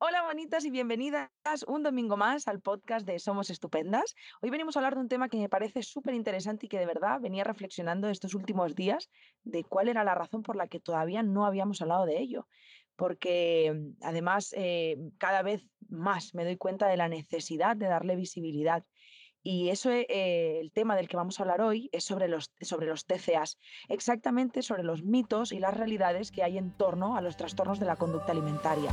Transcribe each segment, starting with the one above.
Hola bonitas y bienvenidas un domingo más al podcast de Somos Estupendas. Hoy venimos a hablar de un tema que me parece súper interesante y que de verdad venía reflexionando estos últimos días de cuál era la razón por la que todavía no habíamos hablado de ello. Porque además eh, cada vez más me doy cuenta de la necesidad de darle visibilidad y eso, eh, el tema del que vamos a hablar hoy es sobre los, sobre los TCAs, exactamente sobre los mitos y las realidades que hay en torno a los trastornos de la conducta alimentaria.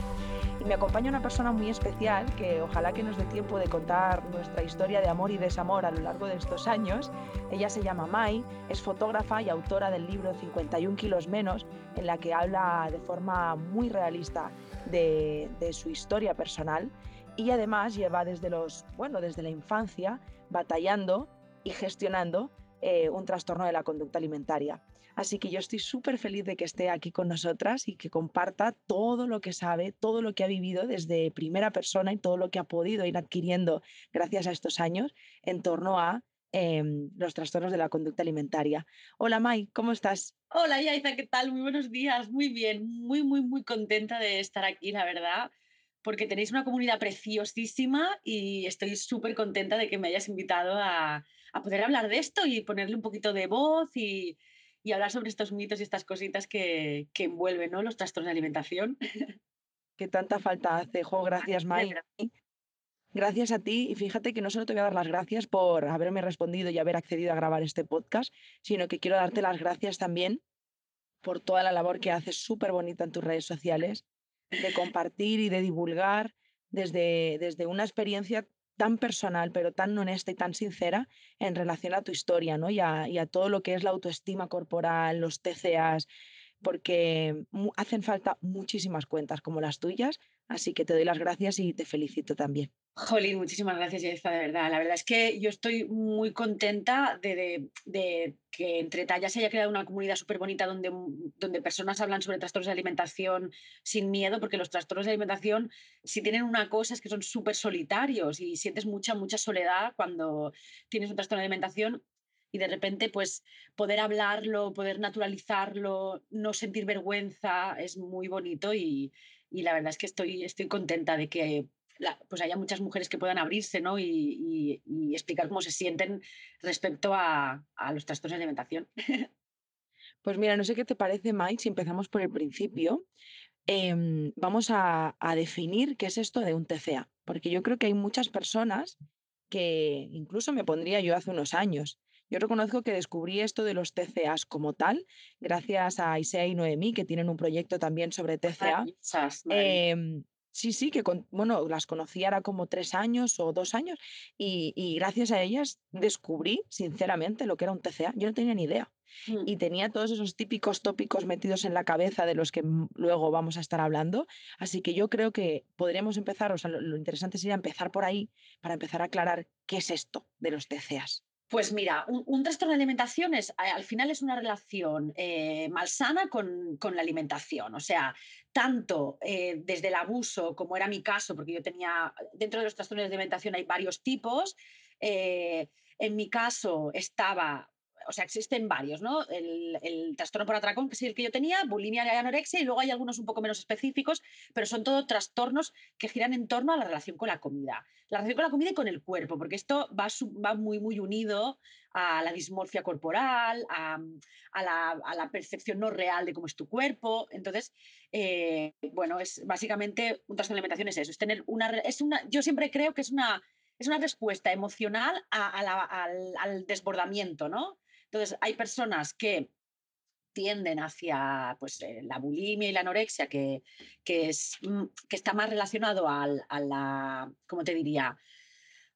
Y me acompaña una persona muy especial que ojalá que nos dé tiempo de contar nuestra historia de amor y desamor a lo largo de estos años. Ella se llama Mai, es fotógrafa y autora del libro 51 kilos menos, en la que habla de forma muy realista de, de su historia personal y además lleva desde los bueno desde la infancia batallando y gestionando eh, un trastorno de la conducta alimentaria. Así que yo estoy súper feliz de que esté aquí con nosotras y que comparta todo lo que sabe, todo lo que ha vivido desde primera persona y todo lo que ha podido ir adquiriendo gracias a estos años en torno a em, los trastornos de la conducta alimentaria. Hola Mai, ¿cómo estás? Hola Yaiza, ¿qué tal? Muy buenos días, muy bien, muy, muy, muy contenta de estar aquí, la verdad porque tenéis una comunidad preciosísima y estoy súper contenta de que me hayas invitado a, poder hablar de esto y ponerle un poquito de voz y, hablar sobre estos mitos y estas cositas que, envuelven ¿no? los trastornos de alimentación. Que tanta falta hace, Jo, gracias May. Gracias a ti y fíjate que no solo te voy a dar las gracias por haberme respondido y haber accedido a grabar este podcast, sino que quiero darte las gracias también por toda la labor que haces súper bonita en tus redes sociales de compartir y de divulgar desde, desde una experiencia tan personal, pero tan honesta y tan sincera en relación a tu historia, ¿no? Y a, y a todo lo que es la autoestima corporal, los TCAs, porque hacen falta muchísimas cuentas como las tuyas, así que te doy las gracias y te felicito también. Jolín, muchísimas gracias, Yaiza, de verdad. La verdad es que yo estoy muy contenta de, que entre tallas se haya creado una comunidad súper bonita donde, donde personas hablan sobre trastornos de alimentación sin miedo, porque los trastornos de alimentación, si tienen una cosa, es que son súper solitarios y sientes mucha, mucha soledad cuando tienes un trastorno de alimentación y de repente pues poder hablarlo, poder naturalizarlo, no sentir vergüenza es muy bonito y, y la verdad es que estoy, estoy contenta de que pues haya muchas mujeres que puedan abrirse ¿no? y, explicar cómo se sienten respecto a, los trastornos de alimentación. Pues mira, no sé qué te parece, Mike, si empezamos por el principio. Em, vamos a, a, definir qué es esto de un TCA, porque yo creo que hay muchas personas que incluso me pondría yo hace unos años. Yo reconozco que descubrí esto de los TCAs como tal, gracias a Isea y Noemí, que tienen un proyecto también sobre TCA. Sí, sí, que bueno, las conocí ahora como tres años o dos años y, gracias a ellas descubrí, sinceramente, lo que era un TCA. Yo no tenía ni idea. Mm. Y tenía todos esos típicos tópicos metidos en la cabeza de los que luego vamos a estar hablando. Así que yo creo que podríamos empezar, o sea, lo interesante sería empezar por ahí para empezar a aclarar qué es esto de los TCAs. Pues mira, un, trastorno de alimentación es, al final es una relación eh, malsana con, la alimentación. O sea, tanto eh, desde el abuso, como era mi caso, porque yo tenía, dentro de los trastornos de alimentación hay varios tipos. Eh, en mi caso estaba o sea, existen varios, ¿no? El, trastorno por atracón, que es el que yo tenía, bulimia y anorexia, y luego hay algunos un poco menos específicos, pero son todos trastornos que giran en torno a la relación con la comida. La relación con la comida y con el cuerpo, porque esto va, muy, muy unido a la dismorfia corporal, a, la, percepción no real de cómo es tu cuerpo. Entonces, eh, bueno, es básicamente un trastorno de alimentación es eso, es tener una, es una, yo siempre creo que es una, es una respuesta emocional al, al desbordamiento, ¿no? Entonces, hay personas que tienden hacia pues, eh, la bulimia y la anorexia, que, que, es, mm, que está más relacionado a la, ¿cómo te diría?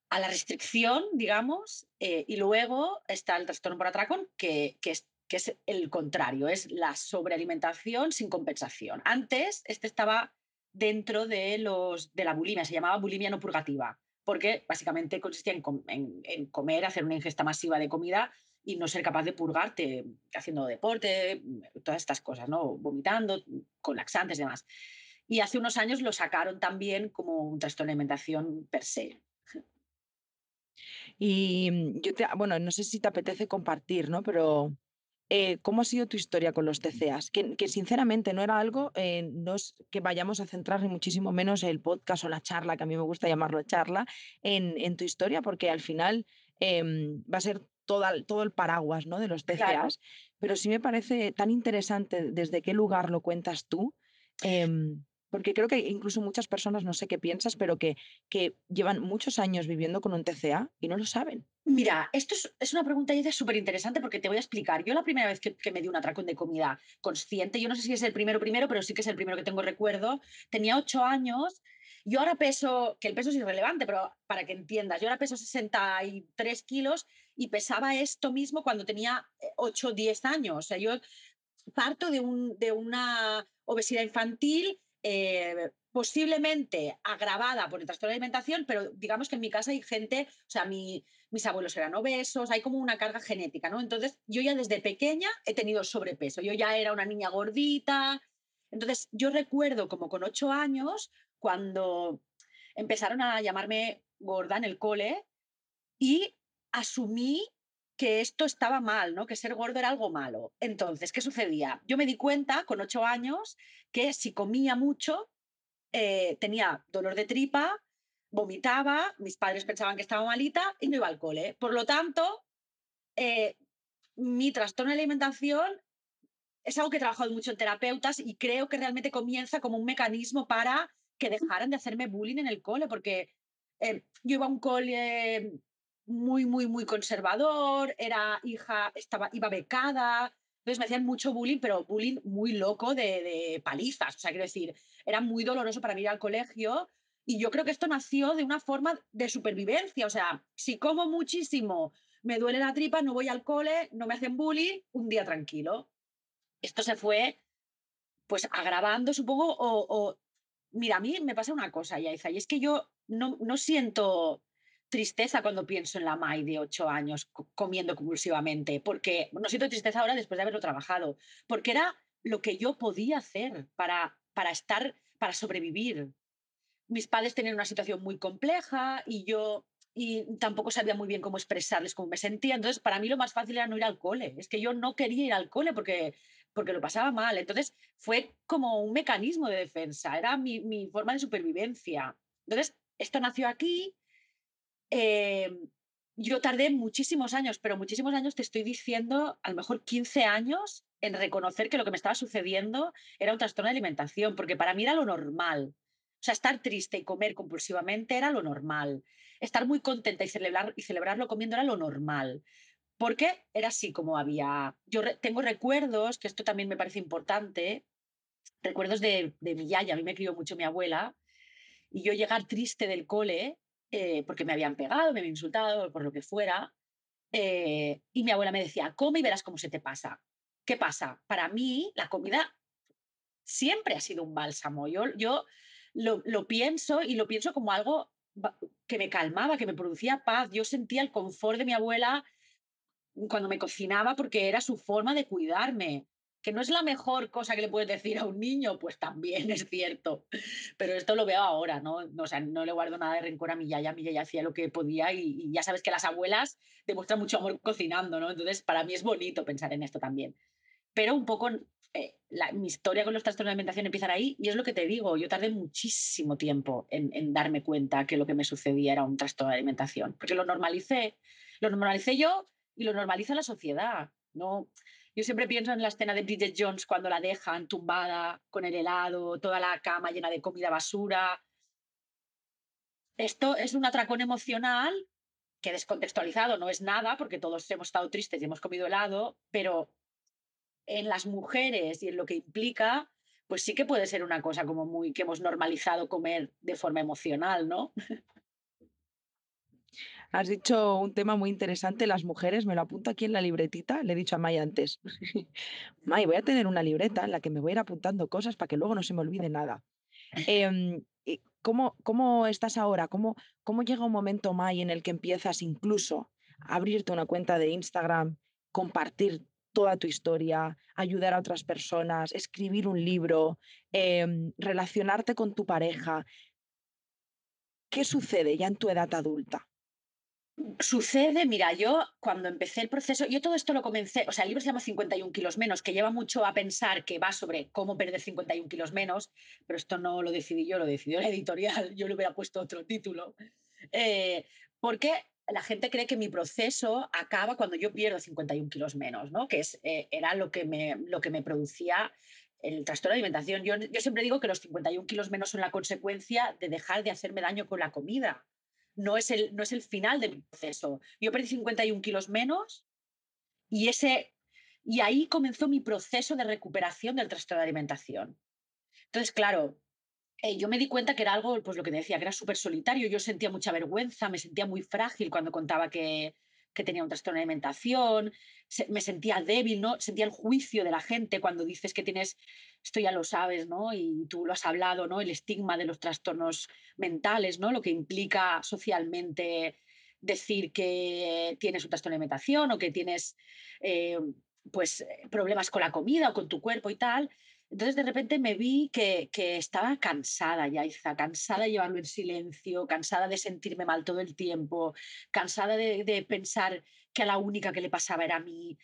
A la restricción, digamos, eh, y luego está el trastorno por atracón, que, que, es, que es el contrario, es la sobrealimentación sin compensación. Antes, este estaba dentro de, los, de la bulimia, se llamaba bulimia no purgativa, porque básicamente consistía en, en comer, hacer una ingesta masiva de comida y no ser capaz de purgarte haciendo deporte, todas estas cosas, ¿no? Vomitando, con laxantes y demás. Y hace unos años lo sacaron también como un trastorno de alimentación per se. Y yo te, bueno, no sé si te apetece compartir, ¿no? Pero eh, ¿cómo ha sido tu historia con los TCAs? Que, que sinceramente no era algo, eh, no es que vayamos a centrar ni muchísimo menos el podcast o la charla, que a mí me gusta llamarlo charla, en, en tu historia, porque al final em, va a ser toda, todo el paraguas ¿no? de los Claro. TCAs, pero sí me parece tan interesante desde qué lugar lo cuentas tú. em, porque creo que incluso muchas personas, no sé qué piensas, pero que, que llevan muchos años viviendo con un TCA y no lo saben. Mira, esto es, es una pregunta súper interesante porque te voy a explicar. Yo la primera vez que, que me di un atracón de comida consciente, yo no sé si es el primero primero, pero sí que es el primero que tengo recuerdo, tenía ocho años. Yo ahora peso, que el peso es irrelevante, pero para que entiendas, yo ahora peso 63 kilos y pesaba esto mismo cuando tenía 8 o 10 años. O sea, yo parto de, un, de una obesidad infantil eh, posiblemente agravada por el trastorno de alimentación, pero digamos que en mi casa hay gente, o sea, mi, mis abuelos eran obesos, hay como una carga genética, ¿no? Entonces, yo ya desde pequeña he tenido sobrepeso, yo ya era una niña gordita. Entonces, yo recuerdo como con ocho años, cuando empezaron a llamarme gorda en el cole y asumí que esto estaba mal, ¿no? Que ser gordo era algo malo. Entonces, ¿qué sucedía? Yo me di cuenta con ocho años que si comía mucho, eh, tenía dolor de tripa, vomitaba, mis padres pensaban que estaba malita y no iba al cole. Por lo tanto, eh, mi trastorno de alimentación es algo que he trabajado mucho en terapeutas y creo que realmente comienza como un mecanismo para que dejaran de hacerme bullying en el cole, porque eh, yo iba a un cole muy, muy, muy conservador, era hija, estaba, iba becada, entonces me hacían mucho bullying, pero bullying muy loco de, de palizas. O sea, quiero decir, era muy doloroso para mí ir al colegio y yo creo que esto nació de una forma de supervivencia. O sea, si como muchísimo, me duele la tripa, no voy al cole, no me hacen bullying, un día tranquilo. Esto se fue pues agravando, supongo, o, o... mira, a mí me pasa una cosa, Yaiza, y es que yo no, no siento tristeza cuando pienso en la Mai de ocho años comiendo compulsivamente, porque no siento tristeza ahora después de haberlo trabajado, porque era lo que yo podía hacer para, para estar, para sobrevivir. Mis padres tenían una situación muy compleja y yo y tampoco sabía muy bien cómo expresarles cómo me sentía. Entonces, para mí lo más fácil era no ir al cole. Es que yo no quería ir al cole porque, porque lo pasaba mal. Entonces, fue como un mecanismo de defensa, era mi, mi forma de supervivencia. Entonces, esto nació aquí eh, yo tardé muchísimos años, pero muchísimos años te estoy diciendo, a lo mejor 15 años, en reconocer que lo que me estaba sucediendo era un trastorno de alimentación, porque para mí era lo normal. O sea, estar triste y comer compulsivamente era lo normal. Estar muy contenta y, celebrar, y celebrarlo comiendo era lo normal. Porque era así como había... Yo tengo recuerdos, que esto también me parece importante, recuerdos de, de mi yaya, a mí me crió mucho mi abuela, y yo llegar triste del cole eh, porque me habían pegado, me habían insultado, por lo que fuera. Eh, y mi abuela me decía, come y verás cómo se te pasa. ¿Qué pasa? Para mí, la comida siempre ha sido un bálsamo. Yo, yo lo, lo pienso y lo pienso como algo que me calmaba, que me producía paz. Yo sentía el confort de mi abuela cuando me cocinaba porque era su forma de cuidarme que no es la mejor cosa que le puedes decir a un niño, pues también es cierto. Pero esto lo veo ahora, ¿no? o sea, no le guardo nada de rencor a mi yaya. Mi yaya hacía lo que podía y, y, ya sabes que las abuelas demuestran mucho amor cocinando, ¿no? Entonces, para mí es bonito pensar en esto también. Pero un poco eh, la, mi historia con los trastornos de alimentación empieza ahí y es lo que te digo, yo tardé muchísimo tiempo en, en darme cuenta que lo que me sucedía era un trastorno de alimentación, porque lo normalicé, lo normalicé yo y lo normaliza la sociedad. No, yo siempre pienso en la escena de Bridget Jones cuando la dejan tumbada con el helado, toda la cama llena de comida basura. Esto es un atracón emocional que descontextualizado no es nada, porque todos hemos estado tristes y hemos comido helado, pero en las mujeres y en lo que implica, pues sí que puede ser una cosa como muy que hemos normalizado comer de forma emocional, ¿no? Has dicho un tema muy interesante, las mujeres, me lo apunto aquí en la libretita, le he dicho a May antes. May, voy a tener una libreta en la que me voy a ir apuntando cosas para que luego no se me olvide nada. Eh, ¿cómo, ¿Cómo estás ahora? ¿Cómo, ¿Cómo llega un momento, May, en el que empiezas incluso a abrirte una cuenta de Instagram, compartir toda tu historia, ayudar a otras personas, escribir un libro, eh, relacionarte con tu pareja? ¿Qué sucede ya en tu edad adulta? Sucede, mira, yo cuando empecé el proceso, yo todo esto lo comencé, o sea, el libro se llama 51 kilos menos, que lleva mucho a pensar que va sobre cómo perder 51 kilos menos, pero esto no lo decidí yo, lo decidió la editorial, yo le hubiera puesto otro título. Eh, porque la gente cree que mi proceso acaba cuando yo pierdo 51 kilos menos, ¿no? Que es, eh, era lo que, me, lo que me producía el trastorno de alimentación. Yo, yo siempre digo que los 51 kilos menos son la consecuencia de dejar de hacerme daño con la comida no es el, no es el final de mi proceso. Yo perdí 51 kilos menos y, ese, y ahí comenzó mi proceso de recuperación del trastorno de alimentación. Entonces, claro, eh, yo me di cuenta que era algo, pues lo que decía, que era súper solitario. Yo sentía mucha vergüenza, me sentía muy frágil cuando contaba que, que tenía un trastorno de alimentación, me sentía débil, ¿no? Sentía el juicio de la gente cuando dices que tienes, esto ya lo sabes, ¿no? Y tú lo has hablado, ¿no? El estigma de los trastornos mentales, ¿no? Lo que implica socialmente decir que tienes un trastorno de alimentación o que tienes, eh, pues, problemas con la comida o con tu cuerpo y tal. Entonces de repente me vi que, que estaba cansada, Yaiza, cansada de llevarlo en silencio, cansada de sentirme mal todo el tiempo, cansada de, de pensar que a la única que le pasaba era a mí,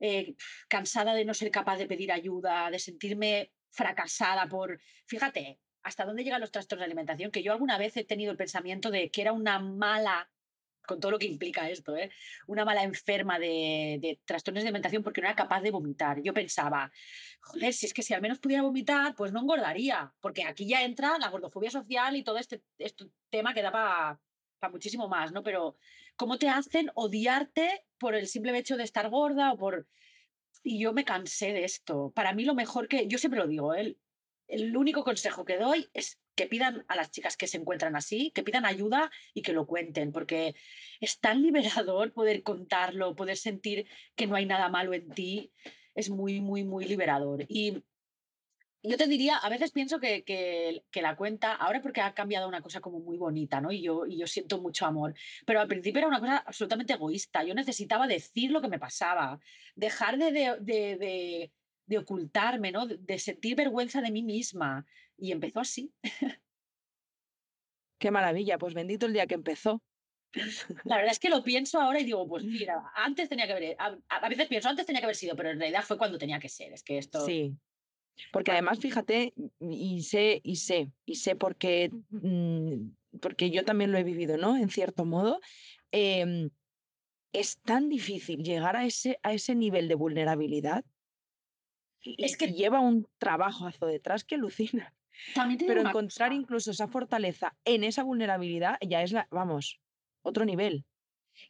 eh, cansada de no ser capaz de pedir ayuda, de sentirme fracasada por... Fíjate, hasta dónde llegan los trastornos de alimentación, que yo alguna vez he tenido el pensamiento de que era una mala con todo lo que implica esto, ¿eh? una mala enferma de, trastornos de alimentación porque no era capaz de vomitar. Yo pensaba, joder, si es que si al menos pudiera vomitar, pues no engordaría, porque aquí ya entra la gordofobia social y todo este, este tema que da para pa muchísimo más, ¿no? Pero cómo te hacen odiarte por el simple hecho de estar gorda o por... Y yo me cansé de esto. Para mí lo mejor que, yo siempre lo digo, ¿eh? el único consejo que doy es que pidan a las chicas que se encuentran así, que pidan ayuda y que lo cuenten, porque es tan liberador poder contarlo, poder sentir que no hay nada malo en ti, es muy, muy, muy liberador. Y yo te diría, a veces pienso que, que, la cuenta, ahora porque ha cambiado una cosa como muy bonita, ¿no? Y yo, y yo siento mucho amor, pero al principio era una cosa absolutamente egoísta, yo necesitaba decir lo que me pasaba, dejar de, de, de, de de ocultarme, ¿no? de sentir vergüenza de mí misma. Y empezó así. Qué maravilla, pues bendito el día que empezó. La verdad es que lo pienso ahora y digo, pues mira, antes tenía que haber, a, a, veces pienso, antes tenía que haber sido, pero en realidad fue cuando tenía que ser. Es que esto... Sí. Porque además, fíjate, y sé, y sé, y sé porque, mmm, porque yo también lo he vivido, ¿no? En cierto modo, eh, es tan difícil llegar a ese, a ese nivel de vulnerabilidad es que lleva un trabajazo detrás que alucina. Pero encontrar cosa. incluso esa fortaleza en esa vulnerabilidad ya es la, vamos, otro nivel.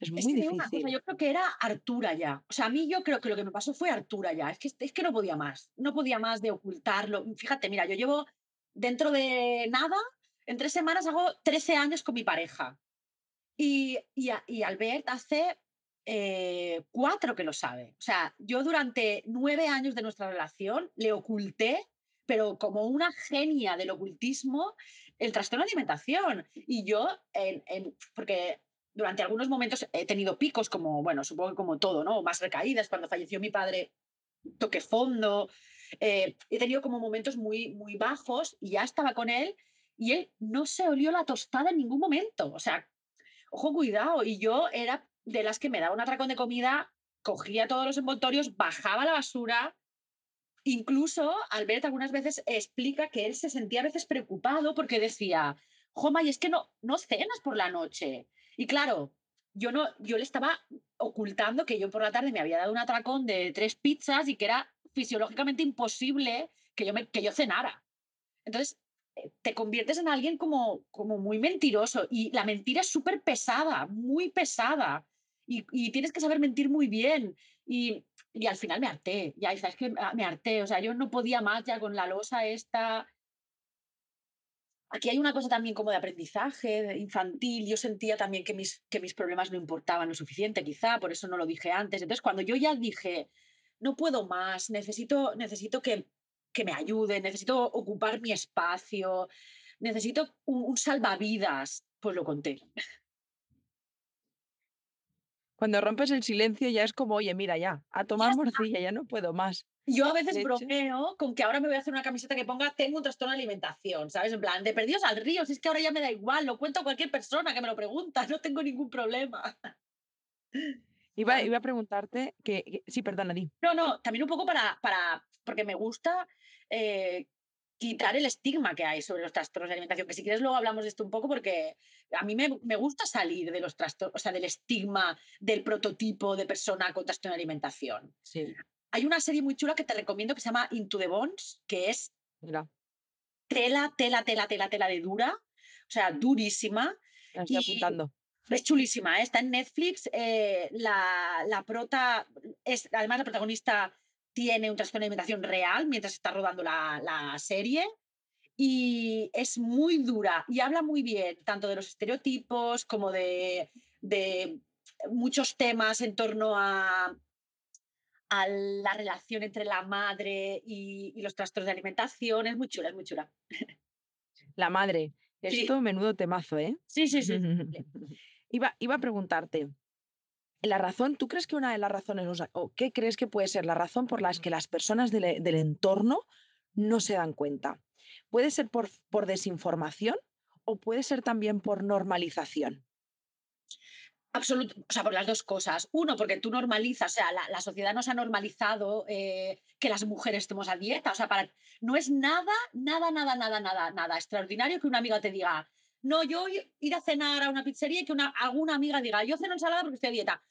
Es muy es que difícil. Cosa, yo creo que era Artura ya. O sea, a mí yo creo que lo que me pasó fue Artura ya. Es que, es que no podía más. No podía más de ocultarlo. Fíjate, mira, yo llevo dentro de nada, en tres semanas hago 13 años con mi pareja. Y, y, y Albert hace eh, cuatro que lo sabe. O sea, yo durante nueve años de nuestra relación le oculté, pero como una genia del ocultismo, el trastorno de alimentación. Y yo, porque durante algunos momentos he tenido picos como, bueno, supongo que como todo, ¿no? Más recaídas. Cuando falleció mi padre, toqué fondo. Eh, he tenido como momentos muy, muy bajos y ya estaba con él y él no se olió la tostada en ningún momento. O sea, ojo, cuidado. Y yo era de las que me daba un atracón de comida, cogía todos los envoltorios, bajaba la basura. Incluso Albert algunas veces explica que él se sentía a veces preocupado porque decía, Joma, y es que no, no cenas por la noche. Y claro, yo, no, yo le estaba ocultando que yo por la tarde me había dado un atracón de tres pizzas y que era fisiológicamente imposible que yo, que yo cenara. Entonces, eh, te conviertes en alguien como, como muy mentiroso y la mentira es súper pesada, muy pesada y, tienes que saber mentir muy bien. Y, al final me harté, ya sabes que me harté, o sea, yo no podía más ya con la losa esta. Aquí hay una cosa también como de aprendizaje infantil. Yo sentía también que mis, que mis problemas no importaban lo suficiente, quizá, por eso no lo dije antes. Entonces, cuando yo ya dije, no puedo más, necesito, necesito que, que me ayuden, necesito ocupar mi espacio, necesito un salvavidas, pues lo conté. Cuando rompes el silencio ya es como, oye, mira, ya, a tomar morcilla, ya no puedo más. Yo a veces bromeo con que ahora me voy a hacer una camiseta que ponga tengo un trastorno de alimentación, ¿sabes? En plan, de perdidos al río, si es que ahora ya me da igual, lo cuento a cualquier persona que me lo pregunta, no tengo ningún problema. iba, iba a preguntarte que, que- sí, perdona, di. No, no, también un poco para, para porque me gusta eh, quitar el estigma que hay sobre los trastornos de alimentación, que si quieres luego hablamos de esto un poco porque a mí me, me gusta salir de los trastornos, o sea, del estigma del prototipo de persona con trastorno de alimentación. Sí, Hay una serie muy chula que te recomiendo que se llama Into the Bones, que es mira, tela, tela, tela, tela, tela de dura, o sea, durísima. la estoy Y apuntando. es chulísima, ¿eh? está en Netflix. eh, la, la prota, es, además la protagonista tiene un trastorno de alimentación real mientras está rodando la, la serie y es muy dura y habla muy bien tanto de los estereotipos como de, de muchos temas en torno a, a la relación entre la madre y, y los trastornos de alimentación. Es muy chula, es muy chula. La madre. Sí. Esto menudo temazo, ¿eh? Sí, sí, sí. iba, iba a preguntarte, la razón, ¿tú crees que una de las razones, o, qué crees que puede ser la razón por las que las personas del, del entorno no se dan cuenta? ¿Puede ser por, por desinformación o puede ser también por normalización? Absoluto, o sea, por las dos cosas. Uno, porque tú normalizas, o sea, la, la sociedad nos ha normalizado eh, que las mujeres estemos a dieta. O sea, para, no es nada, nada, nada, nada, nada, nada extraordinario que una amiga te diga, no, yo ir a cenar a una pizzería y que una, alguna amiga diga, yo ceno ensalada porque estoy a dieta.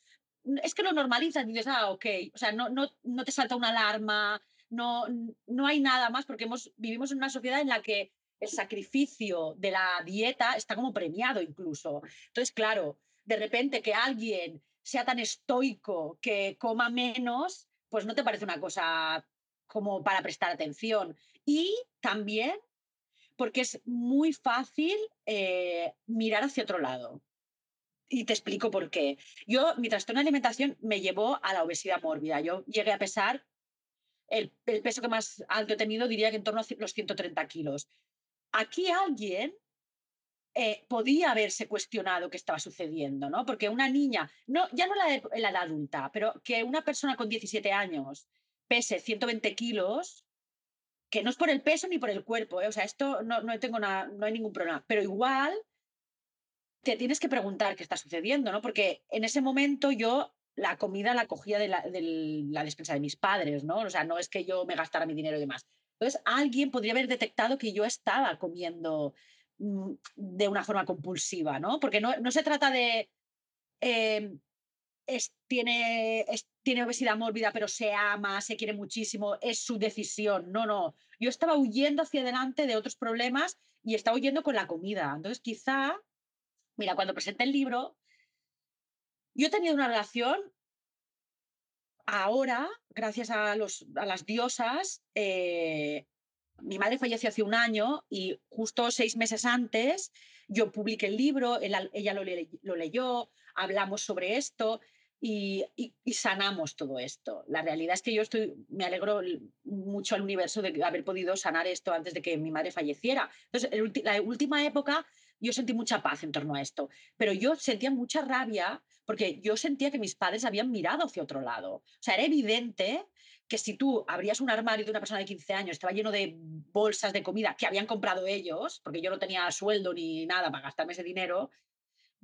Es que lo normalizas y dices, ah, ok. O sea, no, no, no te salta una alarma, no, no hay nada más porque hemos, vivimos en una sociedad en la que el sacrificio de la dieta está como premiado incluso. Entonces, claro, de repente que alguien sea tan estoico que coma menos, pues no te parece una cosa como para prestar atención. Y también porque es muy fácil eh, mirar hacia otro lado. Y te explico por qué. Yo, mi trastorno de alimentación me llevó a la obesidad mórbida. Yo llegué a pesar, el, peso que más alto he tenido, diría que en torno a los 130 kilos. Aquí alguien eh, podía haberse cuestionado qué estaba sucediendo, ¿no? Porque una niña, no, ya no la, de, la edad adulta, pero que una persona con 17 años pese 120 kilos, que no es por el peso ni por el cuerpo, ¿eh? o sea, esto no, no, tengo nada, no hay ningún problema, pero igual te tienes que preguntar qué está sucediendo, ¿no? Porque en ese momento yo la comida la cogía de la, de la despensa de mis padres, ¿no? O sea, no es que yo me gastara mi dinero y demás. Entonces, alguien podría haber detectado que yo estaba comiendo mm, de una forma compulsiva, ¿no? Porque no, no se trata de... Eh, es, tiene, es, tiene obesidad mórbida, pero se ama, se quiere muchísimo, es su decisión. No, no. Yo estaba huyendo hacia adelante de otros problemas y estaba huyendo con la comida. Entonces, quizá, mira, cuando presenté el libro, yo he tenido una relación ahora, gracias a, los, a las diosas, eh, mi madre falleció hace un año y justo seis meses antes yo publiqué el libro, ella, ella lo, le, lo, leyó, hablamos sobre esto y, sanamos todo esto. La realidad es que yo estoy, me alegro mucho al universo de haber podido sanar esto antes de que mi madre falleciera. Entonces, la última época yo sentí mucha paz en torno a esto, pero yo sentía mucha rabia porque yo sentía que mis padres habían mirado hacia otro lado. O sea, era evidente que si tú abrías un armario de una persona de 15 años, estaba lleno de bolsas de comida que habían comprado ellos, porque yo no tenía sueldo ni nada para gastarme ese dinero,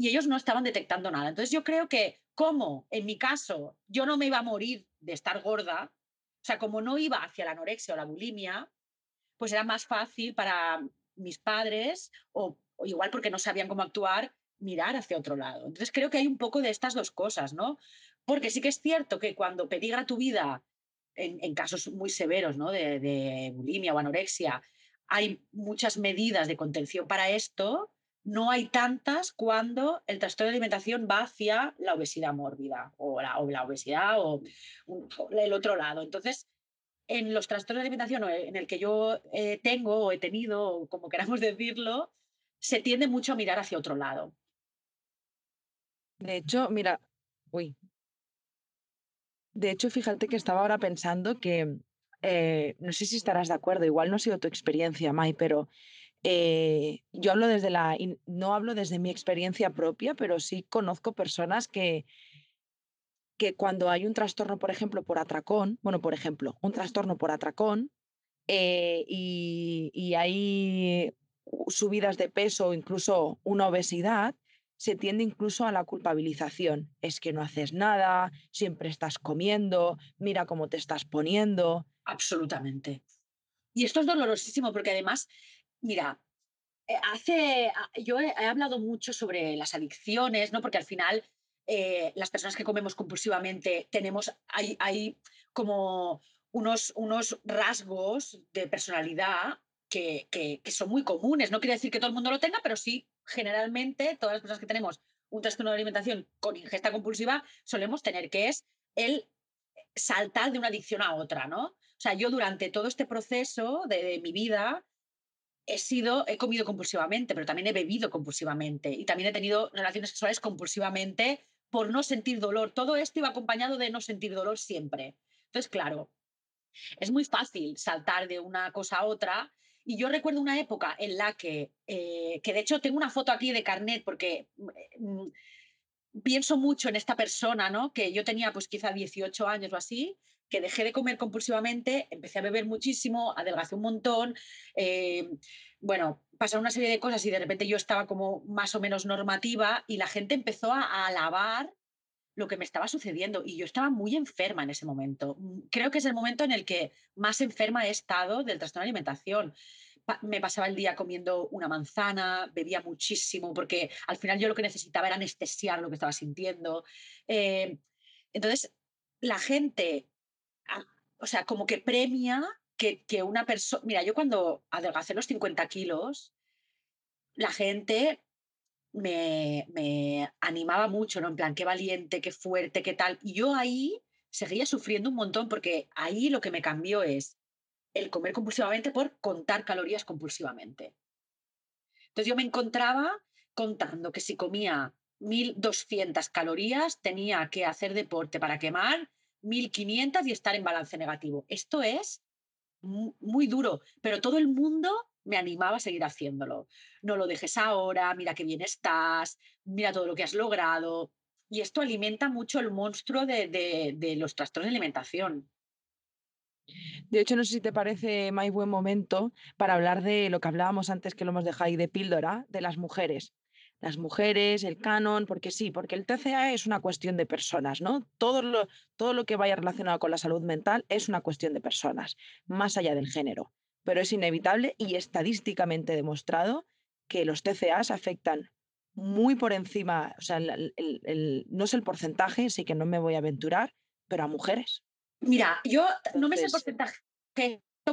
y ellos no estaban detectando nada. Entonces yo creo que como en mi caso yo no me iba a morir de estar gorda, o sea, como no iba hacia la anorexia o la bulimia, pues era más fácil para mis padres o, igual porque no sabían cómo actuar, mirar hacia otro lado. Entonces creo que hay un poco de estas dos cosas, ¿no? Porque sí que es cierto que cuando peligra tu vida, en, casos muy severos, ¿no? De, bulimia o anorexia, hay muchas medidas de contención para esto, no hay tantas cuando el trastorno de alimentación va hacia la obesidad mórbida o la, obesidad o, o, el otro lado. Entonces, en los trastornos de alimentación en el que yo eh, tengo o he tenido, o como queramos decirlo, se tiende mucho a mirar hacia otro lado. De hecho, mira, uy. De hecho, fíjate que estaba ahora pensando que, eh, no sé si estarás de acuerdo, igual no ha sido tu experiencia, Mai, pero eh, yo hablo desde la, no hablo desde mi experiencia propia, pero sí conozco personas que que cuando hay un trastorno, por ejemplo, por atracón, bueno, por ejemplo, un trastorno por atracón eh, y, y hay subidas de peso o incluso una obesidad, se tiende incluso a la culpabilización. Es que no haces nada, siempre estás comiendo, mira cómo te estás poniendo. Absolutamente. Y esto es dolorosísimo porque además, mira, eh, hace, yo he, hablado mucho sobre las adicciones, ¿no? Porque al final eh, las personas que comemos compulsivamente tenemos, hay, hay como unos, unos rasgos de personalidad que, que, son muy comunes. No quiere decir que todo el mundo lo tenga, pero sí, generalmente, todas las personas que tenemos un trastorno de alimentación con ingesta compulsiva solemos tener, que es el saltar de una adicción a otra, ¿no? O sea, yo durante todo este proceso de mi vida he sido, he comido compulsivamente, pero también he bebido compulsivamente y también he tenido relaciones sexuales compulsivamente por no sentir dolor. Todo esto iba acompañado de no sentir dolor siempre. Entonces, claro, es muy fácil saltar de una cosa a otra. Y yo recuerdo una época en la que, eh, que de hecho tengo una foto aquí de carnet porque mm, pienso mucho en esta persona, ¿no? Que yo tenía pues quizá 18 años o así, que dejé de comer compulsivamente, empecé a beber muchísimo, adelgacé un montón, eh, bueno, pasaron una serie de cosas y de repente yo estaba como más o menos normativa y la gente empezó a, alabar lo que me estaba sucediendo y yo estaba muy enferma en ese momento. Creo que es el momento en el que más enferma he estado del trastorno de alimentación. Me pasaba el día comiendo una manzana, bebía muchísimo porque al final yo lo que necesitaba era anestesiar lo que estaba sintiendo. Eh, entonces, la gente o sea, como que premia que, que una persona... Mira, yo cuando adelgacé los 50 kilos, la gente me, me, animaba mucho, ¿no? En plan, qué valiente, qué fuerte, qué tal. Y yo ahí seguía sufriendo un montón porque ahí lo que me cambió es el comer compulsivamente por contar calorías compulsivamente. Entonces yo me encontraba contando que si comía 1.200 calorías tenía que hacer deporte para quemar 1.500 y estar en balance negativo. Esto es muy duro, pero todo el mundo me animaba a seguir haciéndolo. No lo dejes ahora, mira qué bien estás, mira todo lo que has logrado. Y esto alimenta mucho el monstruo de, de, los trastornos de alimentación. De hecho, no sé si te parece más buen momento para hablar de lo que hablábamos antes, que lo hemos dejado ahí de píldora, de las mujeres las mujeres, el canon, porque sí, porque el TCA es una cuestión de personas, ¿no? Todo lo, todo lo que vaya relacionado con la salud mental es una cuestión de personas, más allá del género. Pero es inevitable y estadísticamente demostrado que los TCAs afectan muy por encima, o sea, el, el, el, no sé el porcentaje, sí que no me voy a aventurar, pero a mujeres. Mira, yo Entonces, no me sé el porcentaje,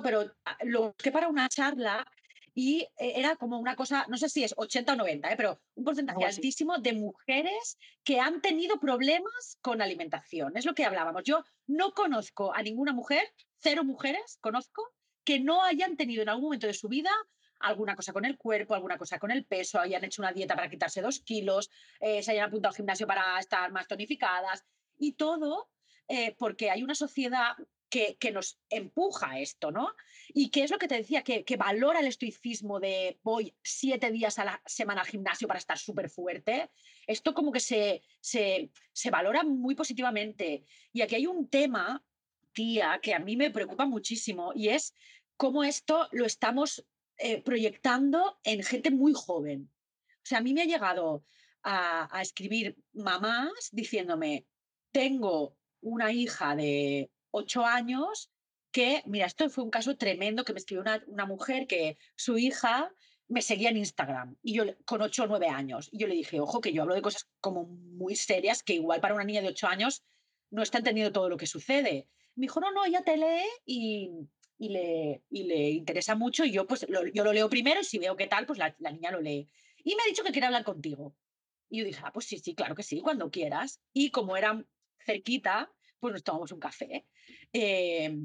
pero lo que para una charla y eh, era como una cosa, no sé si es 80 o 90, ¿eh? pero un porcentaje altísimo de mujeres que han tenido problemas con alimentación. Es lo que hablábamos. Yo no conozco a ninguna mujer, cero mujeres conozco, que no hayan tenido en algún momento de su vida alguna cosa con el cuerpo, alguna cosa con el peso, hayan hecho una dieta para quitarse dos kilos, eh, se hayan apuntado al gimnasio para estar más tonificadas y todo eh, porque hay una sociedad que, que, nos empuja a esto, ¿no? Y qué es lo que te decía, que, que, valora el estoicismo de voy siete días a la semana al gimnasio para estar súper fuerte. Esto como que se, se, se valora muy positivamente. Y aquí hay un tema, tía, que a mí me preocupa muchísimo y es cómo esto lo estamos eh, proyectando en gente muy joven. O sea, a mí me ha llegado a escribir mamás diciéndome, tengo una hija de ocho años que, mira, esto fue un caso tremendo que me escribió una, una mujer que su hija me seguía en Instagram y yo con ocho o nueve años y yo le dije, ojo, que yo hablo de cosas como muy serias que igual para una niña de ocho años no está entendiendo todo lo que sucede. Me dijo, no, no, ella te lee y, y, le, y le interesa mucho y yo pues lo, yo lo leo primero y si veo qué tal, pues la, la niña lo lee. Y me ha dicho que quiere hablar contigo. Y yo dije, ah, pues sí, sí, claro que sí, cuando quieras. Y como era cerquita, pues nos tomamos un café. Eh,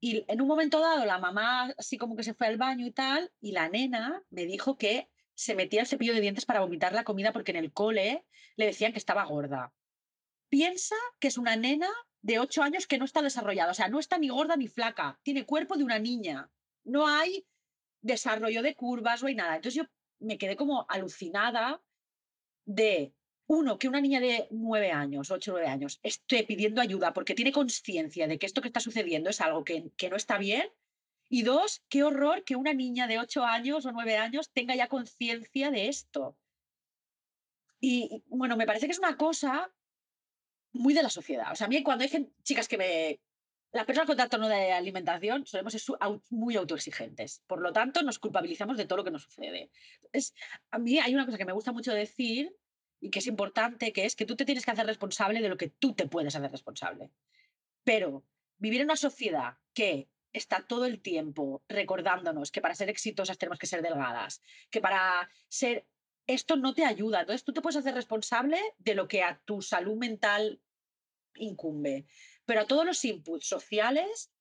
y en un momento dado la mamá así como que se fue al baño y tal, y la nena me dijo que se metía el cepillo de dientes para vomitar la comida porque en el cole le decían que estaba gorda. Piensa que es una nena de 8 años que no está desarrollada, o sea, no está ni gorda ni flaca, tiene cuerpo de una niña. No hay desarrollo de curvas, no hay nada. Entonces yo me quedé como alucinada de uno, que una niña de nueve años, ocho, nueve años, esté pidiendo ayuda porque tiene conciencia de que esto que está sucediendo es algo que, que no está bien. Y dos, qué horror que una niña de ocho años o nueve años tenga ya conciencia de esto. Y bueno, me parece que es una cosa muy de la sociedad. O sea, a mí cuando hay chicas que me... Las personas con trastorno de alimentación solemos ser muy autoexigentes. Por lo tanto, nos culpabilizamos de todo lo que nos sucede. Entonces, a mí hay una cosa que me gusta mucho decir y que es importante, que es que tú te tienes que hacer responsable de lo que tú te puedes hacer responsable. Pero vivir en una sociedad que está todo el tiempo recordándonos que para ser exitosas tenemos que ser delgadas, que para ser... Esto no te ayuda. Entonces tú te puedes hacer responsable de lo que a tu salud mental incumbe. Pero a todos los inputs sociales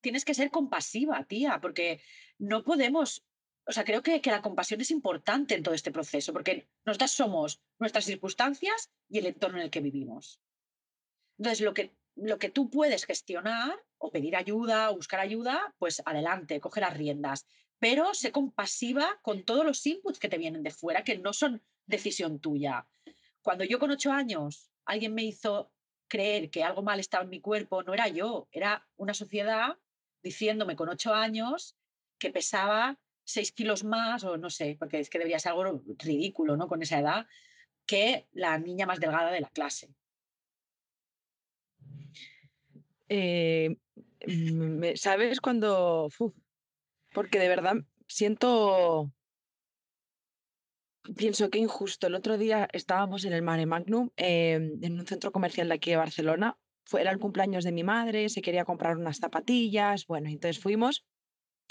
tienes que ser compasiva, tía, porque no podemos o sea, creo que, que, la compasión es importante en todo este proceso, porque nosotras somos nuestras circunstancias y el entorno en el que vivimos. Entonces, lo que, lo que tú puedes gestionar o pedir ayuda o buscar ayuda, pues adelante, coge las riendas. Pero sé compasiva con todos los inputs que te vienen de fuera, que no son decisión tuya. Cuando yo con ocho años alguien me hizo creer que algo mal estaba en mi cuerpo, no era yo, era una sociedad diciéndome con ocho años que pesaba seis kilos más, o no sé, porque es que debería ser algo ridículo, ¿no? Con esa edad, que la niña más delgada de la clase. Eh, ¿Sabes cuando... porque de verdad siento... Pienso que injusto. El otro día estábamos en el Mare Magnum, em, en un centro comercial de aquí de Barcelona. Fue, era el cumpleaños de mi madre, se quería comprar unas zapatillas. Bueno, entonces fuimos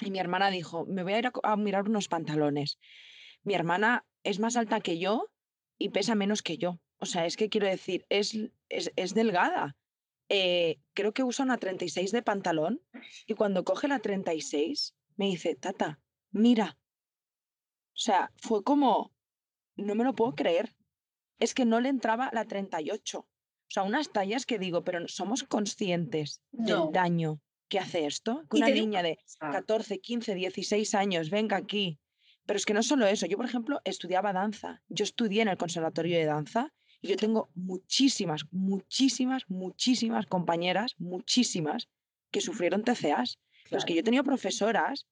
y mi hermana dijo, me voy a ir a, mirar unos pantalones. Mi hermana es más alta que yo y pesa menos que yo. O sea, es que quiero decir, es, es, delgada. Eh, creo que usa una 36 de pantalón y cuando coge la 36 me dice, tata, mira. O sea, fue como, no me lo puedo creer. Es que no le entraba la 38. O sea, unas tallas que digo, pero somos conscientes del daño ¿qué hace esto? Que una niña de 14, 15, 16 años venga aquí. Pero es que no solo eso. Yo, por ejemplo, estudiaba danza. Yo estudié en el Conservatorio de Danza y yo tengo muchísimas, muchísimas, muchísimas compañeras, muchísimas, que sufrieron TCAs. Los que yo he tenido profesoras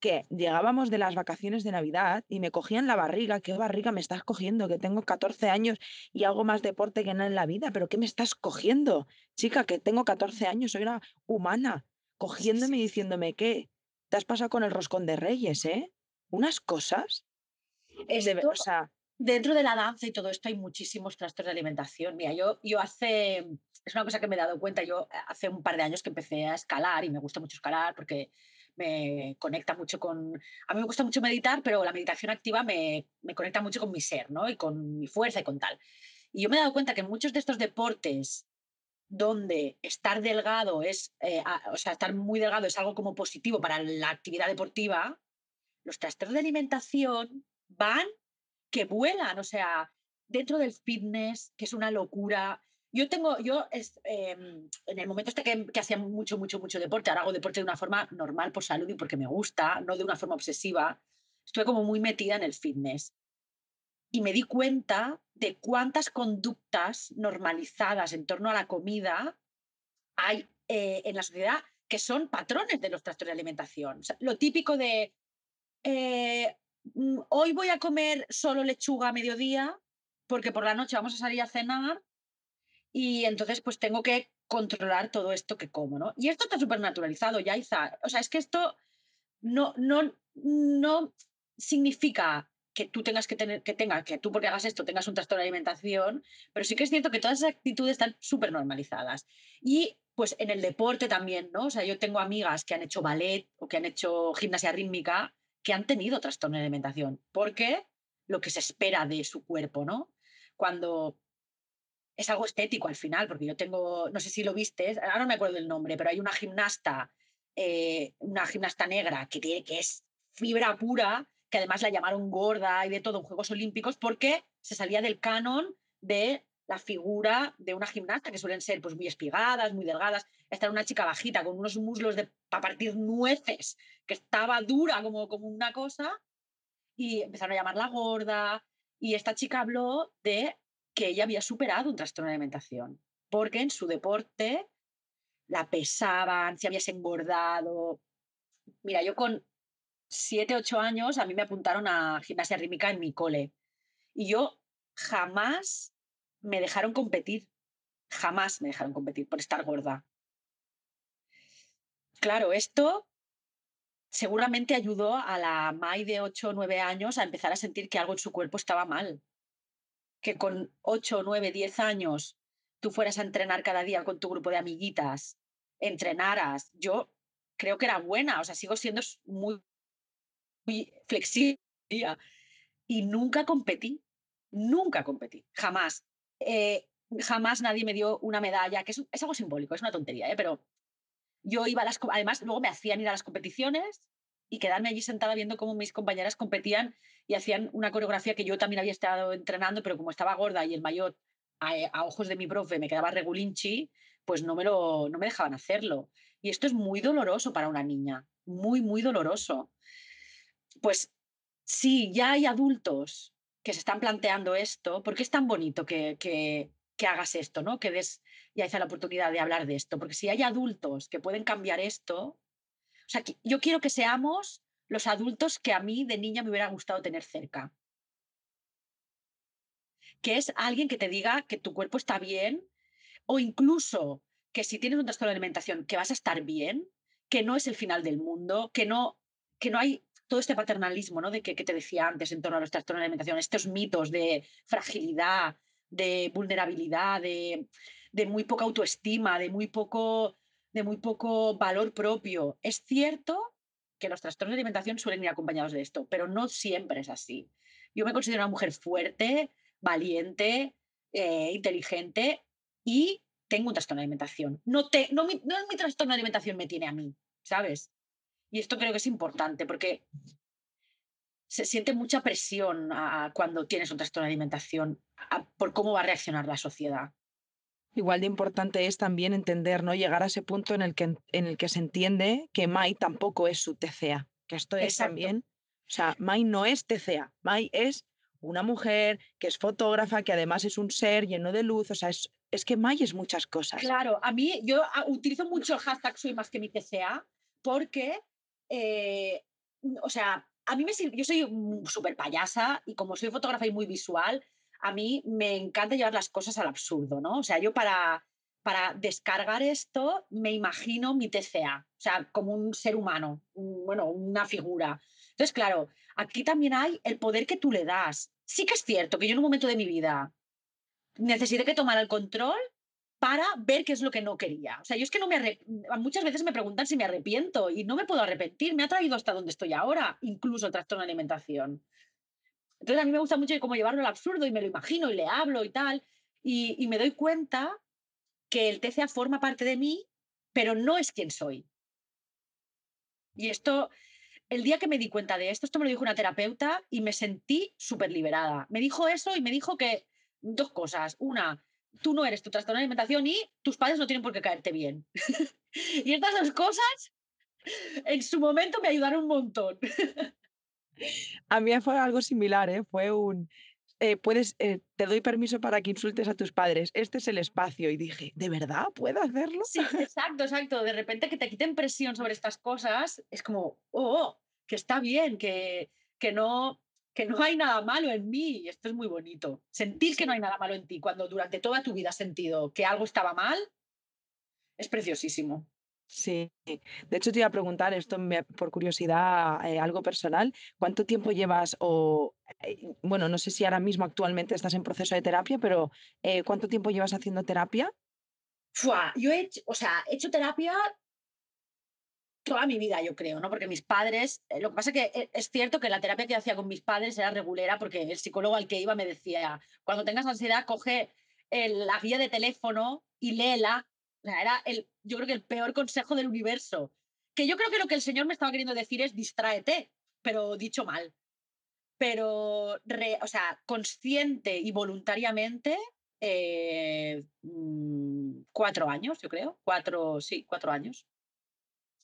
que llegábamos de las vacaciones de Navidad y me cogían la barriga, ¿qué barriga me estás cogiendo? Que tengo 14 años y hago más deporte que nada en la vida, pero ¿qué me estás cogiendo? Chica, que tengo 14 años, soy una humana, cogiéndome y diciéndome, ¿qué? Te has pasado con el roscón de reyes, ¿eh? Unas cosas. de, o sea, dentro de la danza y todo esto hay muchísimos trastornos de alimentación. Mira, yo, yo hace, es una cosa que me he dado cuenta, yo hace un par de años que empecé a escalar y me gusta mucho escalar porque me conecta mucho con... A mí me gusta mucho meditar, pero la meditación activa me, me conecta mucho con mi ser, ¿no? Y con mi fuerza y con tal. Y yo me he dado cuenta que en muchos de estos deportes donde estar delgado es, eh, o sea, estar muy delgado es algo como positivo para la actividad deportiva, los trastornos de alimentación van que vuelan, o sea, dentro del fitness, que es una locura, yo tengo, yo es, em, en el momento este que, que, hacía mucho, mucho, mucho deporte, ahora hago deporte de una forma normal por salud y porque me gusta, no de una forma obsesiva, estuve como muy metida en el fitness. Y me di cuenta de cuántas conductas normalizadas en torno a la comida hay eh, en la sociedad que son patrones de los trastornos de alimentación. lo típico de, eh, mm, hoy voy a comer solo lechuga a mediodía porque por la noche vamos a salir a cenar y entonces pues tengo que controlar todo esto que como, ¿no? Y esto está súper naturalizado, ya, O sea, es que esto no, no, no significa que tú tengas que tener, que tengas, que tú porque hagas esto tengas un trastorno de alimentación, pero sí que es cierto que todas esas actitudes están súper normalizadas. Y pues en el deporte también, ¿no? O sea, yo tengo amigas que han hecho ballet o que han hecho gimnasia rítmica que han tenido trastorno de alimentación, porque lo que se espera de su cuerpo, ¿no? Cuando es algo estético al final, porque yo tengo, no sé si lo viste, ahora no me acuerdo del nombre, pero hay una gimnasta, eh, una gimnasta negra que, tiene, que es fibra pura, que además la llamaron gorda y de todo en Juegos Olímpicos porque se salía del canon de la figura de una gimnasta, que suelen ser pues, muy espigadas, muy delgadas. Esta era una chica bajita con unos muslos de, para partir nueces, que estaba dura como, como una cosa, y empezaron a llamarla gorda. Y esta chica habló de que ella había superado un trastorno de alimentación, porque en su deporte la pesaban, si habías engordado. Mira, yo con 7, 8 años a mí me apuntaron a gimnasia rítmica en mi cole y yo jamás me dejaron competir, jamás me dejaron competir por estar gorda. Claro, esto seguramente ayudó a la Mai de 8 o 9 años a empezar a sentir que algo en su cuerpo estaba mal. Que con 8, 9, 10 años tú fueras a entrenar cada día con tu grupo de amiguitas, entrenaras. Yo creo que era buena, o sea, sigo siendo muy, muy flexible y nunca competí, nunca competí, jamás. Eh, jamás nadie me dio una medalla, que es, es algo simbólico, es una tontería, ¿eh? pero yo iba a las... Además, luego me hacían ir a las competiciones y quedarme allí sentada viendo cómo mis compañeras competían y hacían una coreografía que yo también había estado entrenando, pero como estaba gorda y el mayor a, ojos de mi profe me quedaba regulinchi, pues no me, lo, no me dejaban hacerlo. Y esto es muy doloroso para una niña, muy, muy doloroso. Pues sí, ya hay adultos que se están planteando esto, porque es tan bonito que, que, que hagas esto, ¿no? Que des ya esa la oportunidad de hablar de esto, porque si hay adultos que pueden cambiar esto, o sea, yo quiero que seamos los adultos que a mí de niña me hubiera gustado tener cerca. Que es alguien que te diga que tu cuerpo está bien o incluso que si tienes un trastorno de alimentación, que vas a estar bien, que no es el final del mundo, que no, que no hay todo este paternalismo ¿no? de que, que te decía antes en torno a los trastornos de alimentación, estos mitos de fragilidad, de vulnerabilidad, de, de muy poca autoestima, de muy poco de muy poco valor propio. Es cierto que los trastornos de alimentación suelen ir acompañados de esto, pero no siempre es así. Yo me considero una mujer fuerte, valiente, eh, inteligente y tengo un trastorno de alimentación. No, te, no, mi, no mi trastorno de alimentación me tiene a mí, ¿sabes? Y esto creo que es importante porque se siente mucha presión cuando tienes un trastorno de alimentación por cómo va a reaccionar la sociedad. Igual de importante es también entender, ¿no? Llegar a ese punto en el que, en el que se entiende que Mai tampoco es su TCA, que esto es también, o sea, Mai no es TCA, Mai es una mujer que es fotógrafa, que además es un ser lleno de luz, o sea, es, es que Mai es muchas cosas. Claro, a mí yo ah, utilizo mucho el hashtag soy más que mi TCA porque, eh, o sea, a mí me yo soy súper payasa y como soy fotógrafa y muy visual, a mí me encanta llevar las cosas al absurdo, ¿no? O sea, yo para, para descargar esto me imagino mi TCA, o sea, como un ser humano, bueno, una figura. Entonces, claro, aquí también hay el poder que tú le das. Sí que es cierto que yo en un momento de mi vida necesité que tomara el control para ver qué es lo que no quería. O sea, yo es que no me muchas veces me preguntan si me arrepiento y no me puedo arrepentir, me ha traído hasta donde estoy ahora, incluso el trastorno de alimentación. Entonces a mí me gusta mucho cómo llevarlo al absurdo y me lo imagino y le hablo y tal. Y, me doy cuenta que el TCA forma parte de mí, pero no es quien soy. Y esto, el día que me di cuenta de esto, esto me lo dijo una terapeuta y me sentí súper liberada. Me dijo eso y me dijo que dos cosas. Una, tú no eres tu trastorno de alimentación y tus padres no tienen por qué caerte bien. y estas dos cosas en su momento me ayudaron un montón. A mí fue algo similar, ¿eh? Fue un, eh, puedes, eh, te doy permiso para que insultes a tus padres, este es el espacio. Y dije, ¿de verdad puedo hacerlo? Sí, exacto, exacto. De repente que te quiten presión sobre estas cosas, es como, oh, que está bien, que, que, no, que no hay nada malo en mí. Y esto es muy bonito. Sentir que no hay nada malo en ti cuando durante toda tu vida has sentido que algo estaba mal, es preciosísimo. Sí, de hecho te iba a preguntar esto por curiosidad, eh, algo personal, ¿cuánto tiempo llevas o, eh, bueno, no sé si ahora mismo actualmente estás en proceso de terapia, pero eh, ¿cuánto tiempo llevas haciendo terapia? yo he hecho, o sea, he hecho terapia toda mi vida, yo creo, ¿no? Porque mis padres, lo que pasa es que es cierto que la terapia que hacía con mis padres era regulera porque el psicólogo al que iba me decía, cuando tengas ansiedad, coge la guía de teléfono y léela era el, yo creo que el peor consejo del universo. Que yo creo que lo que el Señor me estaba queriendo decir es distráete, pero dicho mal. Pero, o sea, consciente y voluntariamente, eh, mm, cuatro años, yo creo. Cuatro, sí, cuatro años.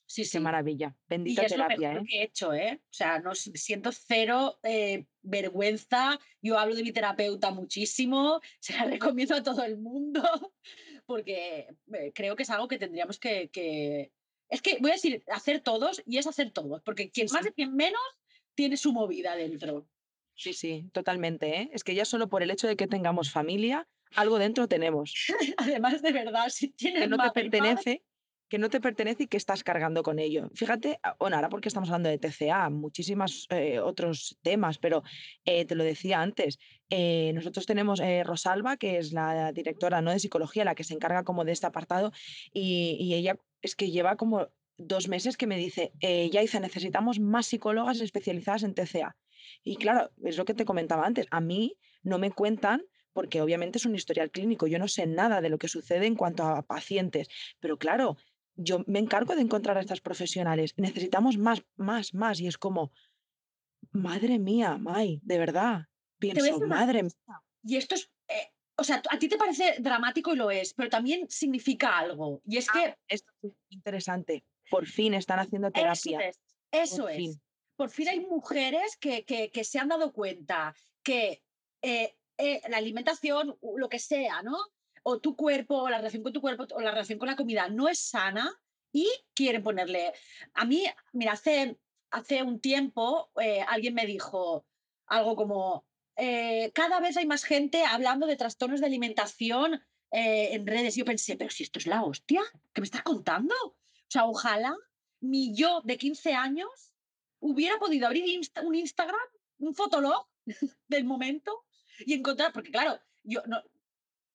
sí, Qué sí. maravilla. Y Bendita es lo terapia, mejor ¿eh? que he hecho, ¿eh? O sea, no siento cero, eh, vergüenza. Yo hablo de mi terapeuta muchísimo, se la recomiendo a todo el mundo, porque, eh, creo que es algo que tendríamos que que es que voy a decir hacer todos, y es hacer todos, porque Sí, quien más sí. y quien menos tiene su movida dentro. Sí, sí, totalmente, ¿eh? Es que ya solo por el hecho de que tengamos familia, algo dentro tenemos. Además, de verdad, si Que tienes no te pertenece que no te pertenece y que estás cargando con ello. Fíjate, ah, bueno, ahora porque estamos hablando de TCA, muchísimas, eh, otros temas, pero, eh, te lo decía antes, eh, nosotros tenemos, Rosalba, que es la directora, ¿no?, de psicología, la que se encarga como de este apartado, y y ella es que lleva como 2 meses que me dice: "Eh, Yaiza, necesitamos más psicólogas especializadas en TCA". Y claro, es lo que te comentaba antes, a mí no me cuentan, porque obviamente es un historial clínico, yo no sé nada de lo que sucede en cuanto a pacientes, pero claro, yo me encargo de encontrar a estas profesionales, necesitamos más, más, más, y es como, madre mía, Mai, de verdad, pienso, madre cosa, y esto es, eh, o sea, a ti te parece dramático y lo es, pero también significa algo, y es Ah, que esto es interesante, por fin están haciendo Eso terapia, por eso es. fin. Por fin hay mujeres que que que se han dado cuenta que, eh eh, la alimentación, lo que sea, ¿no? O tu cuerpo, o la relación con tu cuerpo, o la relación con la comida no es sana y quieren ponerle a mí, mira, hace hace un tiempo, eh, alguien me dijo algo como, eh: "Cada vez hay más gente hablando de trastornos de alimentación, eh, en redes". Y yo pensé: "Pero si esto es la hostia, ¿qué me estás contando?". O sea, ojalá mi yo de 15 años hubiera podido abrir un Instagram, un fotolog del momento y encontrar porque claro, yo no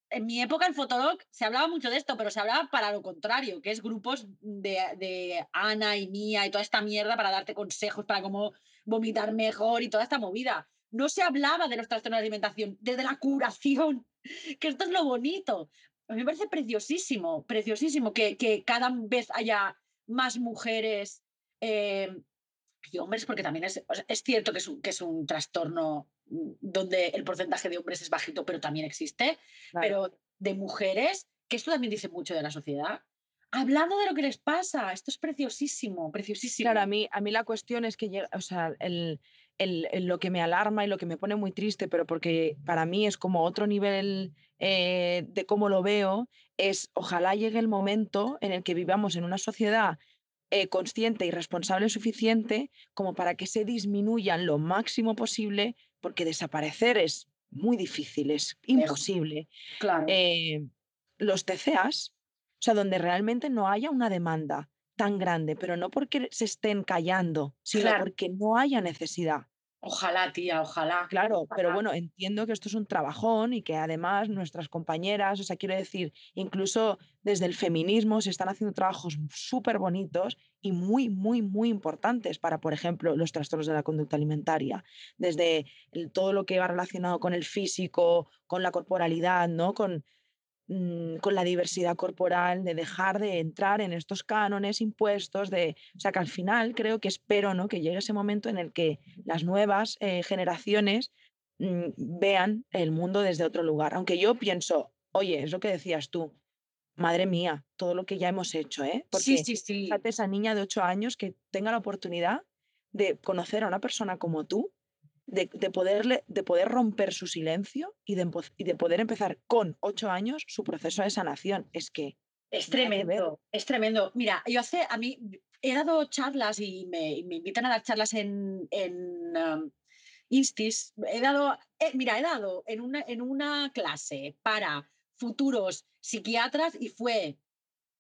en mi época el fotolog se hablaba mucho de esto, pero se hablaba para lo contrario, que es grupos de de Ana y Mía y toda esta mierda para darte consejos para cómo vomitar mejor y toda esta movida. No se hablaba de los trastornos de alimentación, desde la curación, que esto es lo bonito. A mí me parece preciosísimo, preciosísimo que que cada vez haya más mujeres, eh, y hombres, porque también es o sea, es cierto que es un que es un trastorno, mm, donde el porcentaje de hombres es bajito, pero también existe, pero de mujeres, que esto también dice mucho de la sociedad, hablando de lo que les pasa. Esto es preciosísimo, Claro, a preciosísimo. mí a mí la cuestión es que llega o sea, el el el lo que me alarma y lo que me pone muy triste, pero porque para mí es como otro nivel, eh, de cómo lo veo, es ojalá llegue el momento en el que vivamos en una sociedad, eh, consciente y responsable suficiente como para que se disminuyan lo máximo posible, porque desaparecer es muy difícil, es imposible, Claro. eh, los TCAs, o sea, donde realmente no haya una demanda tan grande, pero no porque se estén callando, sino Claro. porque no haya necesidad. Ojalá, tía, ojalá, Claro, pero bueno, entiendo que esto es un trabajón y que además nuestras compañeras, o sea, quiero decir, incluso desde el feminismo se están haciendo trabajos superbonitos y muy, muy, muy importantes para, por ejemplo, los trastornos de la conducta alimentaria, desde el todo lo que va relacionado con el físico, con la corporalidad, ¿no? Con, con la diversidad corporal, de dejar de entrar en estos cánones impuestos de o sea, que al final creo que espero, ¿no?, que llegue ese momento en el que las nuevas, eh, generaciones, mm, vean el mundo desde otro lugar. Aunque yo pienso, oye, es lo que decías tú, madre mía, todo lo que ya hemos hecho, ¿eh? Sí, Porque sí, sí. fíjate esa niña de 8 años que tenga la oportunidad de conocer a una persona como tú, de de poderle de poder romper su silencio y de y de poder empezar con 8 años su proceso de sanación. Es que Es tremendo, es tremendo. Mira, yo hace a mí he dado charlas y me y me invitan a dar charlas en en, Instis. He dado, eh, mira, he dado en una en una clase para futuros psiquiatras y fue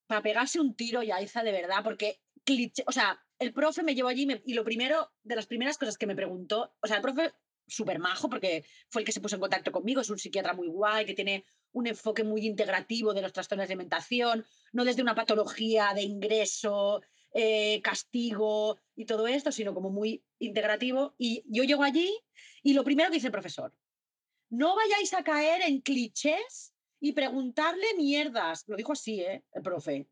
para pegarse un tiro, Yaiza, de verdad, porque cliché o sea, el profe me llevó allí y lo primero de las primeras cosas que me preguntó o sea, el profe supermajo, porque fue el que se puso en contacto conmigo, es un psiquiatra muy guay, que tiene un enfoque muy integrativo de los trastornos de alimentación, no desde una patología de ingreso, eh, castigo y todo esto, sino como muy integrativo. Y yo llego allí y lo primero que dice el profesor: "No vayáis a caer en clichés y preguntarle mierdas". Lo dijo así, ¿eh?, el profe.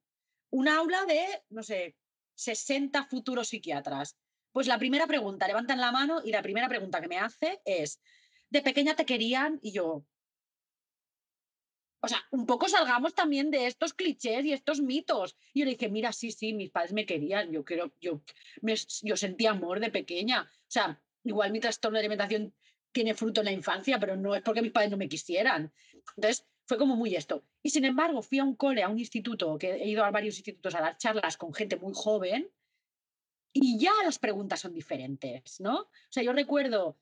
Un aula de, no sé, 60 futuros psiquiatras. Pues la primera pregunta, levantan la mano y la primera pregunta que me hace es: "¿De pequeña te querían?". Y yo o sea, un poco salgamos también de estos clichés y estos mitos. Y yo le dije, mira, sí, sí, mis padres me querían, yo creo, yo, me, yo sentía amor de pequeña. O sea, igual mi trastorno de alimentación tiene fruto en la infancia, pero no es porque mis padres no me quisieran. Entonces, fue como muy esto. Y sin embargo, fui a un cole, a un instituto, que he ido a varios institutos a dar charlas con gente muy joven, y ya las preguntas son diferentes, ¿no? O sea, yo recuerdo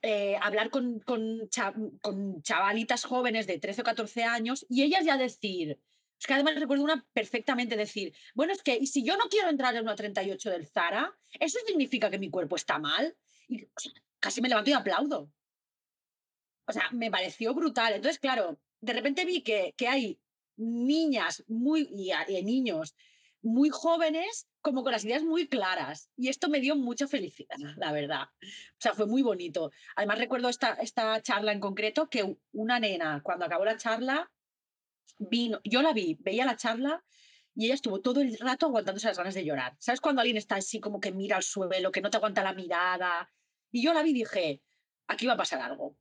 eh, hablar con, con, chavalitas jóvenes de 13 o 14 años y ellas ya decir, es que además recuerdo una perfectamente decir, bueno, es que, ¿y si yo no quiero entrar en una 38 del Zara? ¿Eso significa que mi cuerpo está mal? Y casi me levanto y aplaudo. O sea, me pareció brutal. Entonces, claro, de repente vi que, que hay niñas muy, y, y niños muy jóvenes como con las ideas muy claras. Y esto me dio mucha felicidad, la verdad. O sea, fue muy bonito. Además, recuerdo esta, esta charla en concreto que una nena, cuando acabó la charla, vino, yo la vi, veía la charla y ella estuvo todo el rato aguantándose las ganas de llorar. ¿Sabes cuando alguien está así como que mira al suelo, que no te aguanta la mirada? Y yo la vi y dije, aquí va a pasar algo.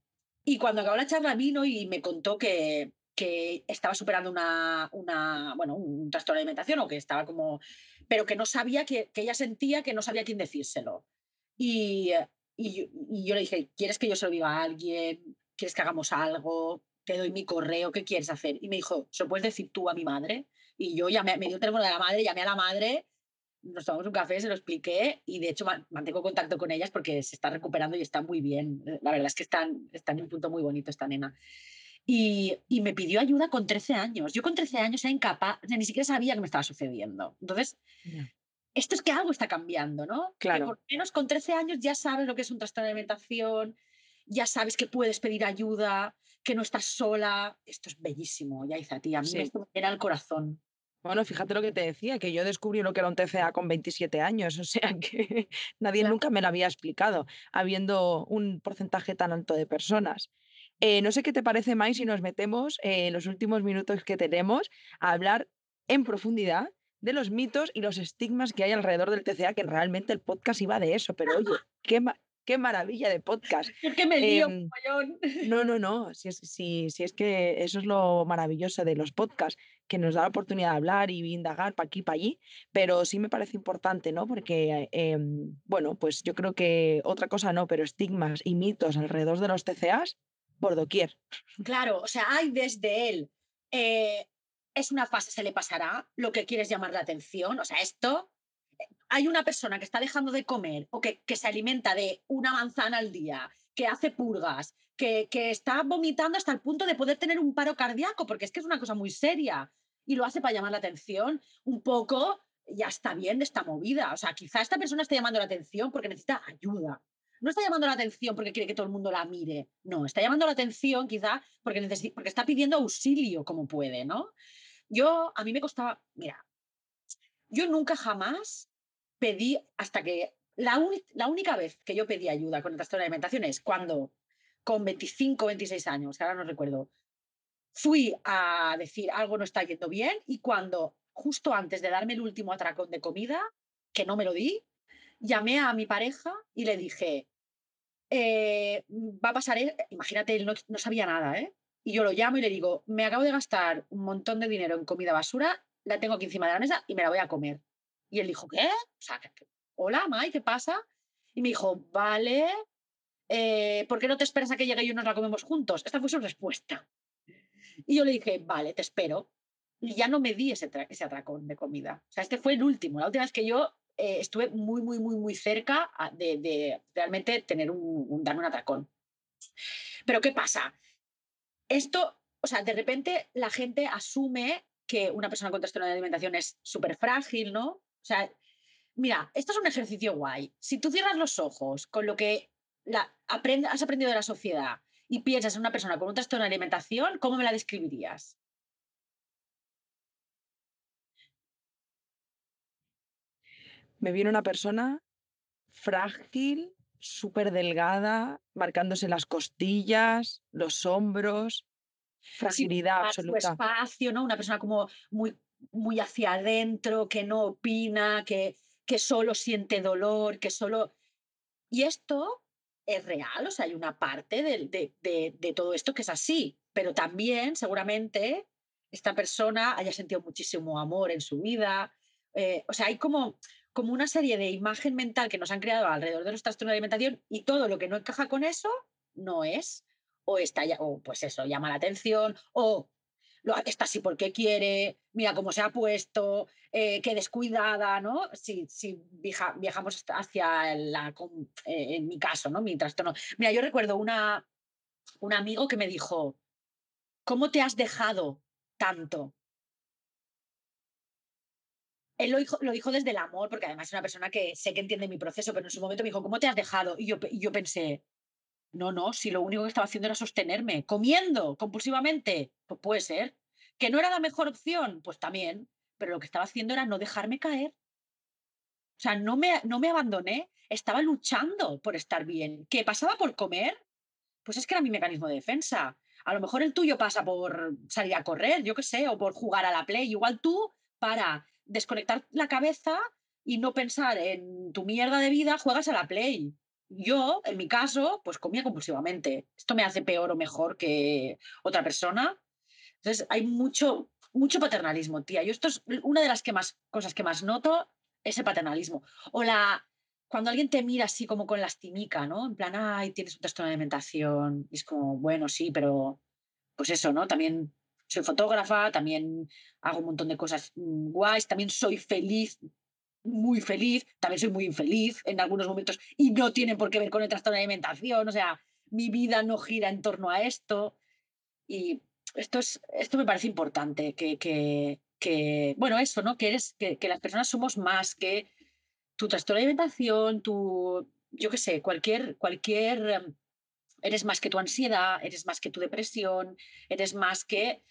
Y cuando acabó la charla vino y me contó que, que estaba superando una, una, bueno, un trastorno de alimentación o que estaba como, pero que no sabía, que, que ella sentía que no sabía quién decírselo. Y, y, y, yo le dije, ¿quieres que yo se lo diga a alguien? ¿Quieres que hagamos algo? Te doy mi correo, ¿qué quieres hacer? Y me dijo, ¿se lo puedes decir tú a mi madre? Y yo llamé, me dio el teléfono de la madre, llamé a la madre, nos tomamos un café, se lo expliqué y de hecho mantengo contacto con ellas porque se está recuperando y está muy bien. La verdad es que están, están en un punto muy bonito esta nena. Y, y, me pidió ayuda con 13 años. Yo con 13 años era incapaz, ni siquiera sabía que me estaba sucediendo. Entonces, esto es que algo está cambiando, ¿no? Claro. Que por menos con 13 años ya sabes lo que es un trastorno de alimentación, ya sabes que puedes pedir ayuda, que no estás sola. Esto es bellísimo, Yaiza, tía. A mí sí. esto me llena el corazón. Bueno, fíjate lo que te decía, que yo descubrí lo que era un TCA con 27 años, o sea que nadie nunca me lo había explicado, habiendo un porcentaje tan alto de personas. Eh, no sé qué te parece, Mai, si nos metemos eh, en los últimos minutos que tenemos a hablar en profundidad de los mitos y los estigmas que hay alrededor del TCA, que realmente el podcast iba de eso, pero oye, qué, ma qué maravilla de podcast. Es que me lío, eh, No, no, no, si es, si, si es que eso es lo maravilloso de los podcasts, que nos da la oportunidad de hablar y indagar para aquí, para allí, pero sí me parece importante, ¿no? Porque, eh, bueno, pues yo creo que otra cosa no, pero estigmas y mitos alrededor de los TCAs por doquier. Claro, o sea, hay desde él, eh, es una fase, se le pasará, lo que quieres llamar la atención, o sea, esto, hay una persona que está dejando de comer o que, que se alimenta de una manzana al día, que hace purgas, que, que está vomitando hasta el punto de poder tener un paro cardíaco, porque es que es una cosa muy seria y lo hace para llamar la atención, un poco ya está bien de esta movida. O sea, quizá esta persona esté llamando la atención porque necesita ayuda no está llamando la atención porque quiere que todo el mundo la mire, no, está llamando la atención quizá porque, porque está pidiendo auxilio como puede, ¿no? Yo, a mí me costaba, mira, yo nunca jamás pedí, hasta que, la, la única vez que yo pedí ayuda con el trastorno de alimentación es cuando, con 25, 26 años, ahora no recuerdo, fui a decir algo no está yendo bien y cuando, justo antes de darme el último atracón de comida, que no me lo di, llamé a mi pareja y le dije, eh, va a pasar, imagínate, él no, no, sabía nada, ¿eh? Y yo lo llamo y le digo, me acabo de gastar un montón de dinero en comida basura, la tengo aquí encima de la mesa y me la voy a comer. Y él dijo, ¿qué? O sea, hola, Mai, ¿qué pasa? Y me dijo, vale, eh, ¿por qué no te esperas a que llegue y nos la comemos juntos? Esta fue su respuesta. Y yo le dije, vale, te espero. Y ya no me di ese, ese atracón de comida. O sea, este fue el último, la última vez que yo eh, estuve muy, muy, muy, muy cerca de, de realmente tener un, un, darme un atracón. Pero ¿qué pasa? Esto, o sea, de repente la gente asume que una persona con trastorno de alimentación es súper frágil, ¿no? O sea, mira, esto es un ejercicio guay. Si tú cierras los ojos con lo que la, aprend has aprendido de la sociedad y piensas en una persona con un trastorno de alimentación, ¿cómo me la describirías? me viene una persona frágil, súper delgada, marcándose las costillas, los hombros, fragilidad sí, absoluta. Su espacio, ¿no? Una persona como muy, muy hacia adentro, que no opina, que, que solo siente dolor, que solo... Y esto es real, o sea, hay una parte de, de, de, todo esto que es así, pero también seguramente esta persona haya sentido muchísimo amor en su vida. Eh, o sea, hay como, como una serie de imagen mental que nos han creado alrededor de los trastornos de alimentación y todo lo que no encaja con eso no es. O está o pues eso, llama la atención, o lo, está así porque quiere, mira cómo se ha puesto, eh, qué descuidada, ¿no? Si, si viaja, viajamos hacia la, eh, en mi caso, ¿no? Mi trastorno. Mira, yo recuerdo una, un amigo que me dijo, ¿cómo te has dejado tanto? Él lo dijo, lo dijo, desde el amor, porque además es una persona que sé que entiende mi proceso, pero en su momento me dijo, ¿cómo te has dejado? Y yo, y yo pensé, no, no, si lo único que estaba haciendo era sostenerme, comiendo compulsivamente, pues puede ser. Que no era la mejor opción, pues también, pero lo que estaba haciendo era no dejarme caer. O sea, no me, no me abandoné, estaba luchando por estar bien. ¿Qué pasaba por comer? Pues es que era mi mecanismo de defensa. A lo mejor el tuyo pasa por salir a correr, yo qué sé, o por jugar a la play. Igual tú, para desconectar la cabeza y no pensar en tu mierda de vida, juegas a la play yo, en mi caso, pues comía compulsivamente. ¿Esto me hace peor o mejor que otra persona? Entonces, hay mucho, mucho paternalismo, tía. Yo esto es una de las que más, cosas que más noto, ese paternalismo. O la, cuando alguien te mira así como con lastimica, ¿no? En plan, ay, tienes un trastorno de alimentación. Y es como, bueno, sí, pero pues eso, ¿no? También soy fotógrafa, también hago un montón de cosas mm, guays, también soy feliz muy feliz, también soy muy infeliz en algunos momentos y no tiene por qué ver con el trastorno de alimentación, o sea, mi vida no gira en torno a esto y esto, es, esto me parece importante, que, que, que bueno, eso, ¿no? Que, eres, que, que, las personas somos más que tu trastorno de alimentación, tu, yo qué sé, cualquier, cualquier, em, eres más que tu ansiedad, eres más que tu depresión, eres más que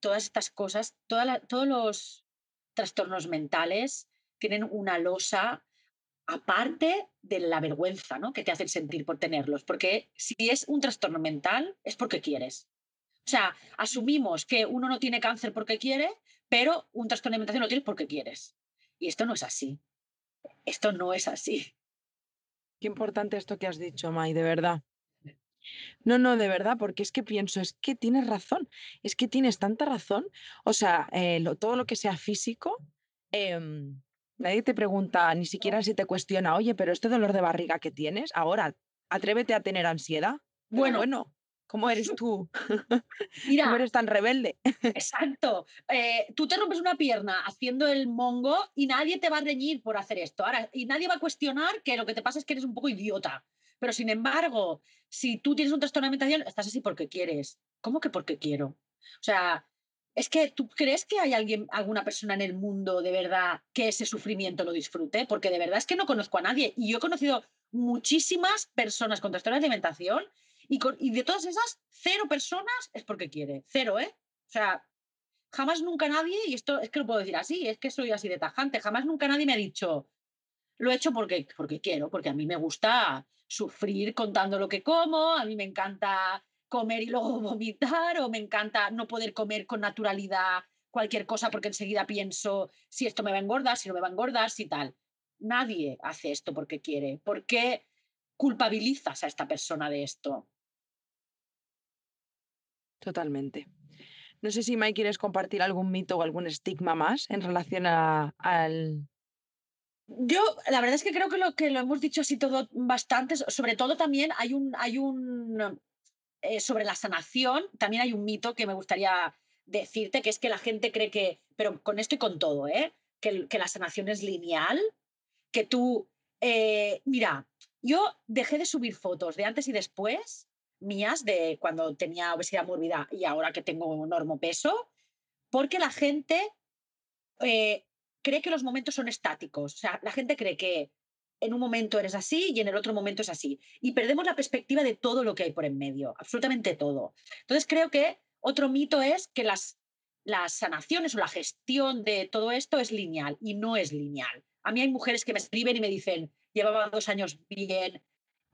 todas estas cosas, toda la, todos los trastornos mentales tienen una losa aparte de la vergüenza ¿no? que te hacen sentir por tenerlos. Porque si es un trastorno mental, es porque quieres. O sea, asumimos que uno no tiene cáncer porque quiere, pero un trastorno de alimentación lo tienes porque quieres. Y esto no es así. Esto no es así. Qué importante esto que has dicho, Mai, de verdad. No, no, de verdad, porque es que pienso, es que tienes razón, es que tienes tanta razón. O sea, eh, todo lo que sea físico, eh, Nadie te pregunta, ni siquiera si te cuestiona, oye, pero este dolor de barriga que tienes, ahora, atrévete a tener ansiedad. Bueno, bueno ¿cómo eres tú? Mira, ¿Cómo eres tan rebelde? exacto. Eh, tú te rompes una pierna haciendo el mongo y nadie te va a reñir por hacer esto. Ahora, y nadie va a cuestionar que lo que te pasa es que eres un poco idiota. Pero sin embargo, si tú tienes un trastorno de alimentación, estás así porque quieres. ¿Cómo que porque quiero? O sea, es que tú crees que hay alguien, alguna persona en el mundo de verdad que ese sufrimiento lo disfrute, porque de verdad es que no conozco a nadie. Y yo he conocido muchísimas personas con trastornos de alimentación y, de todas esas, cero personas es porque quiere. Cero, ¿eh? O sea, jamás nunca nadie, y esto es que lo puedo decir así, es que soy así de tajante, jamás nunca nadie me ha dicho, lo he hecho porque, porque quiero, porque a mí me gusta sufrir contando lo que como, a mí me encanta comer y luego vomitar o me encanta no poder comer con naturalidad cualquier cosa porque enseguida pienso si esto me va a engordar, si no me va a engordar, si tal. Nadie hace esto porque quiere. ¿Por qué culpabilizas a esta persona de esto? Totalmente. No sé si Mike quieres compartir algún mito o algún estigma más en relación a, al... Yo, la verdad es que creo que lo que lo hemos dicho así todo bastante, sobre todo también hay un, hay un eh, sobre la sanación, también hay un mito que me gustaría decirte, que es que la gente cree que, pero con esto y con todo, ¿eh? que, la sanación es lineal, que tú, eh, mira, yo dejé de subir fotos de antes y después mías de cuando tenía obesidad mórbida y ahora que tengo un enorme peso, porque la gente eh, cree que los momentos son estáticos. O sea, la gente cree que en un momento eres así y en el otro momento es así. Y perdemos la perspectiva de todo lo que hay por en medio, absolutamente todo. Entonces creo que otro mito es que las, las sanaciones o la gestión de todo esto es lineal y no es lineal. A mí hay mujeres que me escriben y me dicen, llevaba dos años bien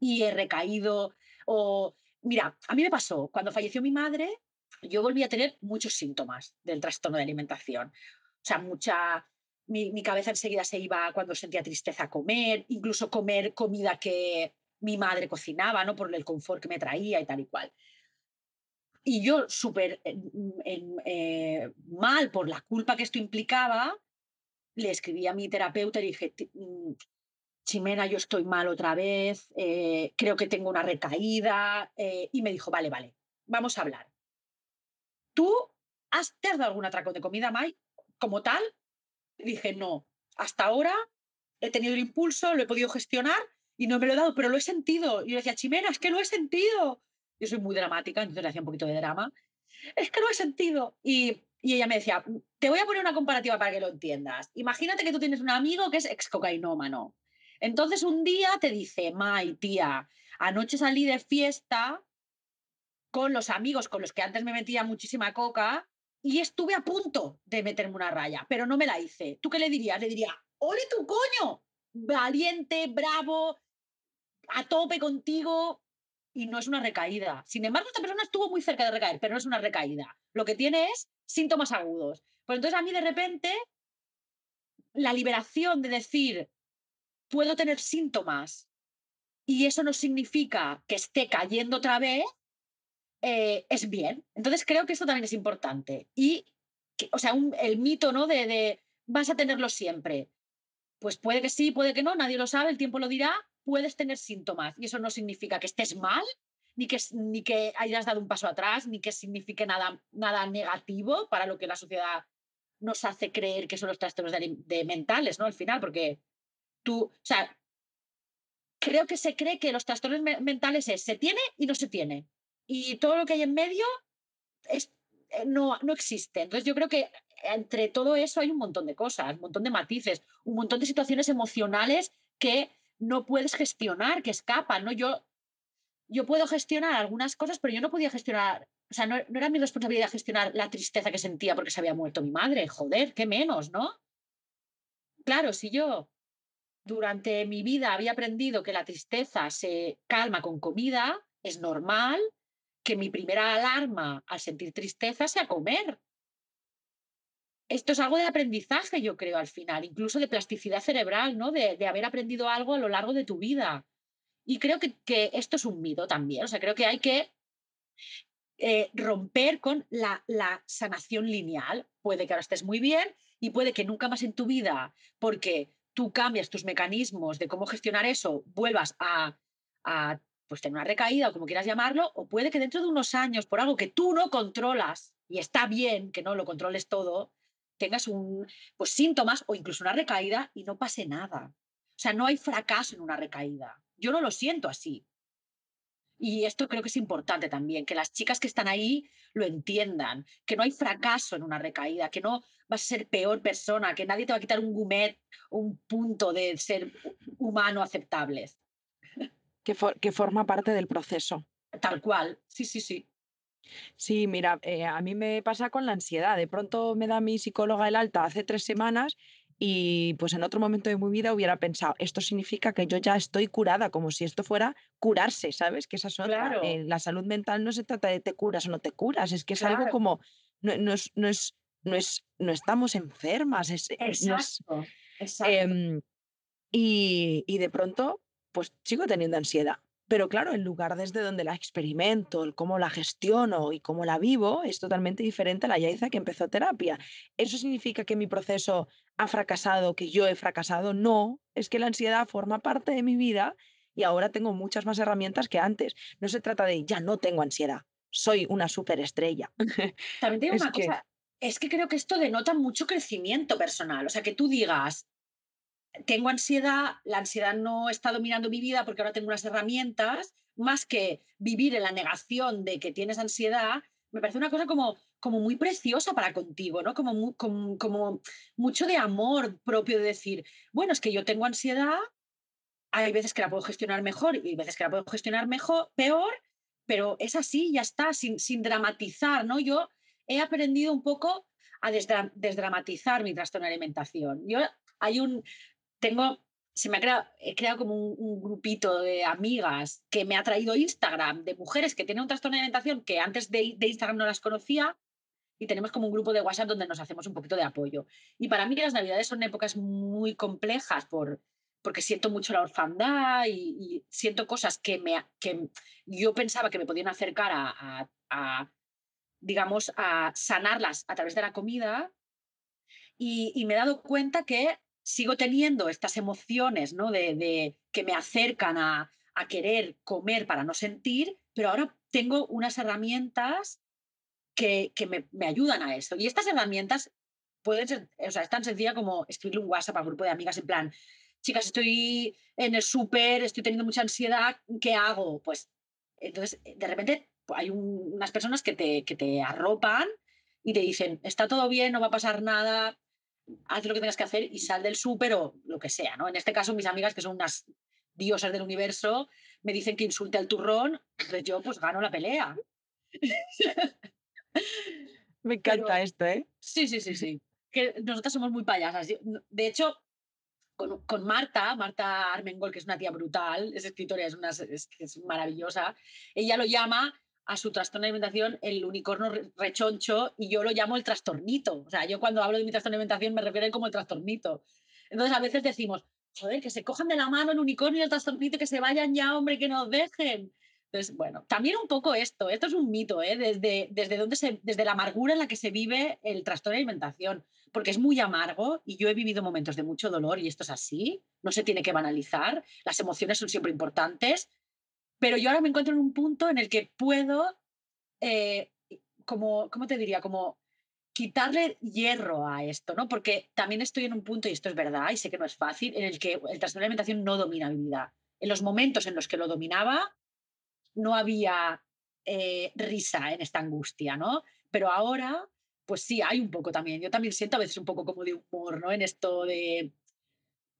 y he recaído. O, mira, a mí me pasó, cuando falleció mi madre, yo volví a tener muchos síntomas del trastorno de alimentación. O sea, mucha mi, mi, cabeza enseguida se iba cuando sentía tristeza a comer, incluso comer comida que mi madre cocinaba, ¿no? Por el confort que me traía y tal y cual. Y yo súper eh, mal por la culpa que esto implicaba, le escribí a mi terapeuta y dije, mm, Chimena, yo estoy mal otra vez, eh, creo que tengo una recaída. Eh", y me dijo, vale, vale, vamos a hablar. ¿Tú has, te has dado algún atraco de comida, Mai? Como tal, dije, no, hasta ahora he tenido el impulso, lo he podido gestionar y no me lo he dado, pero lo he sentido. Y yo decía, Chimena, es que lo he sentido. Yo soy muy dramática, entonces le hacía un poquito de drama. Es que lo he sentido. Y, y ella me decía, te voy a poner una comparativa para que lo entiendas. Imagínate que tú tienes un amigo que es ex cocainómano entonces un día te dice, Mai, tía, anoche salí de fiesta con los amigos con los que antes me metía muchísima coca y estuve a punto de meterme una raya, pero no me la hice. ¿Tú qué le dirías? Le diría, ¡ole tu coño! Valiente, bravo, a tope contigo. Y no es una recaída. Sin embargo, esta persona estuvo muy cerca de recaer, pero no es una recaída. Lo que tiene es síntomas agudos. Pues entonces a mí de repente la liberación de decir, puedo tener síntomas y eso no significa que esté cayendo otra vez, eh, es bien. Entonces creo que esto también es importante. Y, o sea, el mito, ¿no? De, de, vas a tenerlo siempre. Pues puede que sí, puede que no, nadie lo sabe, el tiempo lo dirá, puedes tener síntomas y eso no significa que estés mal, ni que, ni que hayas dado un paso atrás, ni que signifique nada, nada negativo para lo que la sociedad nos hace creer que son los trastornos de mentales, ¿no? Al final, porque tú, o sea, creo que se cree que los trastornos mentales es se tiene y no se tiene. Y todo lo que hay en medio es, eh, no, no existe. Entonces yo creo que entre todo eso hay un montón de cosas, un montón de matices, un montón de situaciones emocionales que no puedes gestionar, que escapan, ¿no? Yo, yo puedo gestionar algunas cosas, pero yo no podía gestionar, o sea, no, no era mi responsabilidad gestionar la tristeza que sentía porque se había muerto mi madre, joder, qué menos, ¿no? Claro, si yo durante mi vida había aprendido que la tristeza se calma con comida, es normal que mi primera alarma al sentir tristeza sea comer. Esto es algo de aprendizaje, yo creo, al final, incluso de plasticidad cerebral, ¿no? De, haber aprendido algo a lo largo de tu vida. Y creo que, esto es un mito también. O sea, creo que hay que eh, romper con la, la sanación lineal. Puede que ahora estés muy bien y puede que nunca más en tu vida, porque tú cambias tus mecanismos de cómo gestionar eso, vuelvas a, pues, tener una recaída o como quieras llamarlo, o puede que dentro de unos años, por algo que tú no controlas, y está bien que no lo controles todo, tengas un, pues, síntomas o incluso una recaída y no pase nada. O sea, no hay fracaso en una recaída. Yo no lo siento así. Y esto creo que es importante también, que las chicas que están ahí lo entiendan, que no hay fracaso en una recaída, que no vas a ser peor persona, que nadie te va a quitar un gumet, un punto de ser humano aceptable. Que, que forma parte del proceso. Tal cual, sí, sí, sí. Sí, mira, eh, a mí me pasa con la ansiedad. De pronto me da mi psicóloga el alta hace tres semanas y pues en otro momento de mi vida hubiera pensado, esto significa que yo ya estoy curada, como si esto fuera curarse, ¿sabes? Que esa es otra. Eh, la salud mental no se trata de te curas o no te curas, es que es algo como, no, no, es, no, es, no, es, no estamos enfermas. Es, exacto, em, y, y de pronto, pues sigo teniendo ansiedad. Pero claro, el lugar desde donde la experimento, el cómo la gestiono y cómo la vivo es totalmente diferente a la Yaiza que empezó terapia. ¿Eso significa que mi proceso ha fracasado, que yo he fracasado? No, es que la ansiedad forma parte de mi vida y ahora tengo muchas más herramientas que antes. No se trata de ya no tengo ansiedad, soy una superestrella. También tengo una cosa, es que creo que esto denota mucho crecimiento personal. O sea, que tú digas, tengo ansiedad, la ansiedad no está dominando mi vida porque ahora tengo unas herramientas, más que vivir en la negación de que tienes ansiedad, me parece una cosa como, como muy preciosa para contigo, ¿no? Como, como, como, mucho de amor propio de decir, bueno, es que yo tengo ansiedad, hay veces que la puedo gestionar mejor y veces que la puedo gestionar mejor, peor, pero es así, ya está, sin, sin dramatizar, ¿no? Yo he aprendido un poco a desdramatizar mi trastorno de alimentación. Yo, hay un, tengo, se me ha creado, he creado como un, grupito de amigas que me ha traído Instagram de mujeres que tienen un trastorno de alimentación que antes de, Instagram no las conocía y tenemos como un grupo de WhatsApp donde nos hacemos un poquito de apoyo. Y para mí las navidades son épocas muy complejas por, porque siento mucho la orfandad y, siento cosas que, me, que yo pensaba que me podían acercar a, digamos, a sanarlas a través de la comida. Y, me he dado cuenta que sigo teniendo estas emociones ¿no? de, que me acercan a, a querer comer para no sentir, pero ahora tengo unas herramientas que, que me, ayudan a eso. Y estas herramientas pueden ser, o sea, es tan sencilla como escribirle un WhatsApp al grupo de amigas en plan, chicas, estoy en el súper, estoy teniendo mucha ansiedad, ¿qué hago? Pues entonces, de repente hay un, unas personas que te, que te arropan y te dicen, está todo bien, no va a pasar nada, haz lo que tengas que hacer y sal del súper o lo que sea, ¿no? En este caso, mis amigas, que son unas diosas del universo, me dicen que insulte al turrón, entonces yo pues gano la pelea. Me encanta Pero, esto, ¿eh? Sí, sí, sí, sí. Que nosotras somos muy payasas. De hecho, con, con, Marta, Marta Armengol, que es una tía brutal, es escritora, es, una, es, es maravillosa, ella lo llama a su trastorno de alimentación el unicornio rechoncho y yo lo llamo el trastornito. O sea, yo cuando hablo de mi trastorno de alimentación me refiero como el trastornito. Entonces a veces decimos, joder, que se cojan de la mano el unicornio y el trastornito, que se vayan ya, hombre, que nos dejen. Entonces, bueno, también un poco esto, esto es un mito, ¿eh? desde, desde, donde se, desde la amargura en la que se vive el trastorno de alimentación, porque es muy amargo y yo he vivido momentos de mucho dolor y esto es así, no se tiene que banalizar, las emociones son siempre importantes, pero yo ahora me encuentro en un punto en el que puedo, eh, como, ¿cómo te diría? Como quitarle hierro a esto, ¿no? Porque también estoy en un punto, y esto es verdad, y sé que no es fácil, en el que el trastorno de alimentación no domina mi vida. En los momentos en los que lo dominaba, no había eh, risa en esta angustia, ¿no? Pero ahora, pues sí, hay un poco también. Yo también siento a veces un poco como de humor, ¿no? En esto de,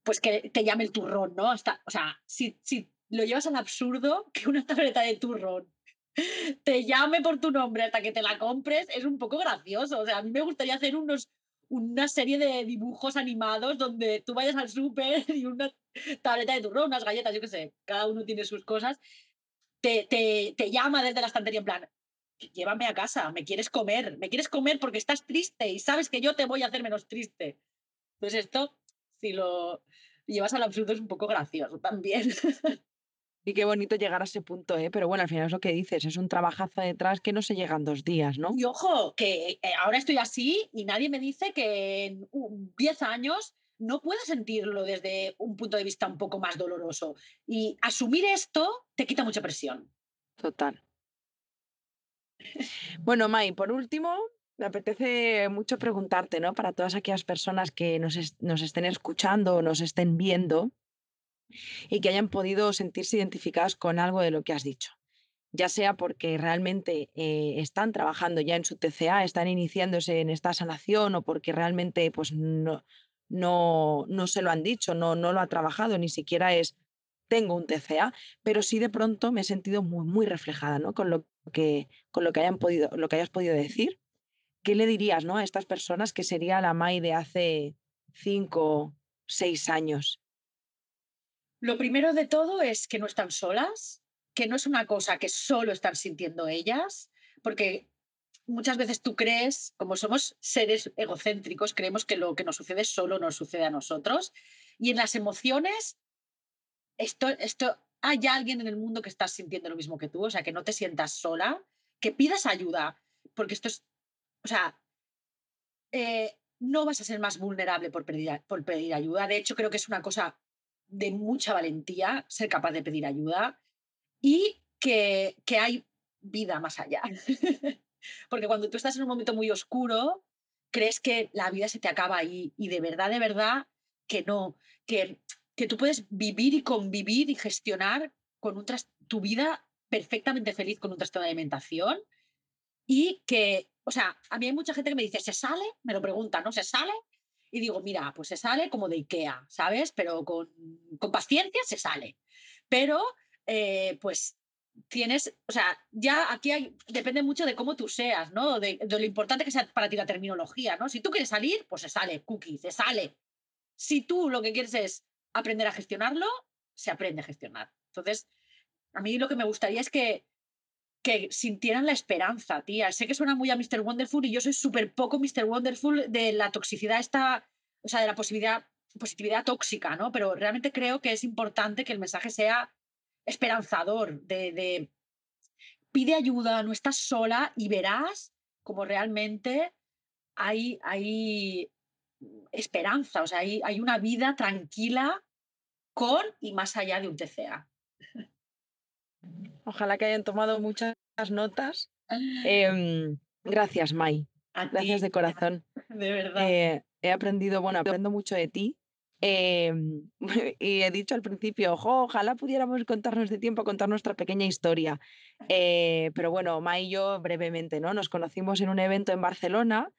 pues que te llame el turrón, ¿no? Hasta, o sea, si, si lo llevas al absurdo, que una tableta de turrón te llame por tu nombre hasta que te la compres, es un poco gracioso. O sea, a mí me gustaría hacer unos, una serie de dibujos animados donde tú vayas al súper y una tableta de turrón, unas galletas, yo qué sé, cada uno tiene sus cosas te, te, te llama desde la estantería en plan, llévame a casa, me quieres comer, me quieres comer porque estás triste y sabes que yo te voy a hacer menos triste. Entonces esto, si lo llevas al absurdo, es un poco gracioso también. Y qué bonito llegar a ese punto, ¿eh? Pero bueno, al final es lo que dices, es un trabajazo detrás que no se llega en dos días, ¿no? Y ojo, que eh, ahora estoy así y nadie me dice que en 10 años no puedo sentirlo desde un punto de vista un poco más doloroso. Y asumir esto te quita mucha presión. Total. Bueno, Mai, por último, me apetece mucho preguntarte, ¿no? Para todas aquellas personas que nos, est nos estén escuchando o nos estén viendo y que hayan podido sentirse identificadas con algo de lo que has dicho. Ya sea porque realmente eh, están trabajando ya en su TCA, están iniciándose en esta sanación o porque realmente pues, no, no, no se lo han dicho, no, no lo ha trabajado, ni siquiera es tengo un TCA, pero sí de pronto me he sentido muy, muy reflejada ¿no? con, lo que, con lo que hayan podido, lo que hayas podido decir. ¿Qué le dirías ¿no? a estas personas que sería la Mai de hace cinco, seis años? Lo primero de todo es que no están solas, que no es una cosa que solo están sintiendo ellas, porque muchas veces tú crees, como somos seres egocéntricos, creemos que lo que nos sucede solo nos sucede a nosotros. Y en las emociones, esto, esto, hay alguien en el mundo que está sintiendo lo mismo que tú, o sea, que no te sientas sola, que pidas ayuda, porque esto es, o sea, eh, no vas a ser más vulnerable por pedir, por pedir ayuda. De hecho, creo que es una cosa de mucha valentía ser capaz de pedir ayuda y que, que hay vida más allá. Porque cuando tú estás en un momento muy oscuro, crees que la vida se te acaba ahí y de verdad, de verdad, que no, que, que tú puedes vivir y convivir y gestionar con un tu vida perfectamente feliz con un trastorno de alimentación y que, o sea, a mí hay mucha gente que me dice, ¿se sale? Me lo pregunta, ¿no? ¿Se sale? Y digo, mira, pues se sale como de Ikea, ¿sabes? Pero con, con paciencia se sale. Pero, eh, pues tienes, o sea, ya aquí depende mucho de cómo tú seas, ¿no? De, de, lo importante que sea para ti la terminología, ¿no? Si tú quieres salir, pues se sale, cookie, se sale. Si tú lo que quieres es aprender a gestionarlo, se aprende a gestionar. Entonces, a mí lo que me gustaría es que, que sintieran la esperanza, tía. Sé que suena muy a Mr. Wonderful y yo soy súper poco Mr. Wonderful de la toxicidad esta, o sea, de la posibilidad positividad tóxica, ¿no? Pero realmente creo que es importante que el mensaje sea esperanzador, de, de pide ayuda, no estás sola y verás como realmente hay, hay esperanza, o sea, hay, hay una vida tranquila con y más allá de un TCA. Ojalá que hayan tomado muchas notas. Em, gracias, Mai. gracias de corazón. De verdad. Eh, he aprendido, bueno, aprendo mucho de ti. Em, y he dicho al principio, ojalá pudiéramos contarnos de tiempo, contar nuestra pequeña historia. Eh, pero bueno, Mai y yo brevemente, ¿no? Nos conocimos en un evento en Barcelona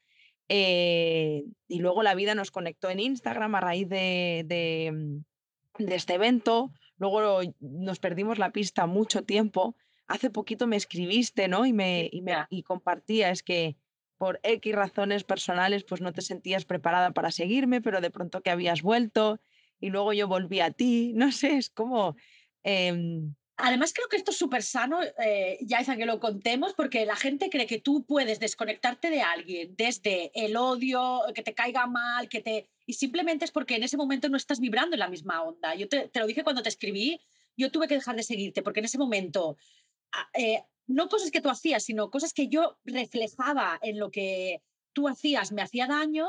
eh, y luego la vida nos conectó en Instagram a raíz de, de, mm, de este evento. Luego nos perdimos la pista mucho tiempo. Hace poquito me escribiste, ¿no? Y me, y me y compartías que por X razones personales, pues no te sentías preparada para seguirme, pero de pronto que habías vuelto y luego yo volví a ti. No sé, es como... Em, Además, creo que esto es súper sano, eh, ya es que lo contemos, porque la gente cree que tú puedes desconectarte de alguien desde el odio, que te caiga mal, que te... Y simplemente es porque en ese momento no estás vibrando en la misma onda. Yo te, lo dije cuando te escribí, yo tuve que dejar de seguirte, porque en ese momento, eh, no cosas que tú hacías, sino cosas que yo reflejaba en lo que tú hacías, me hacía daño.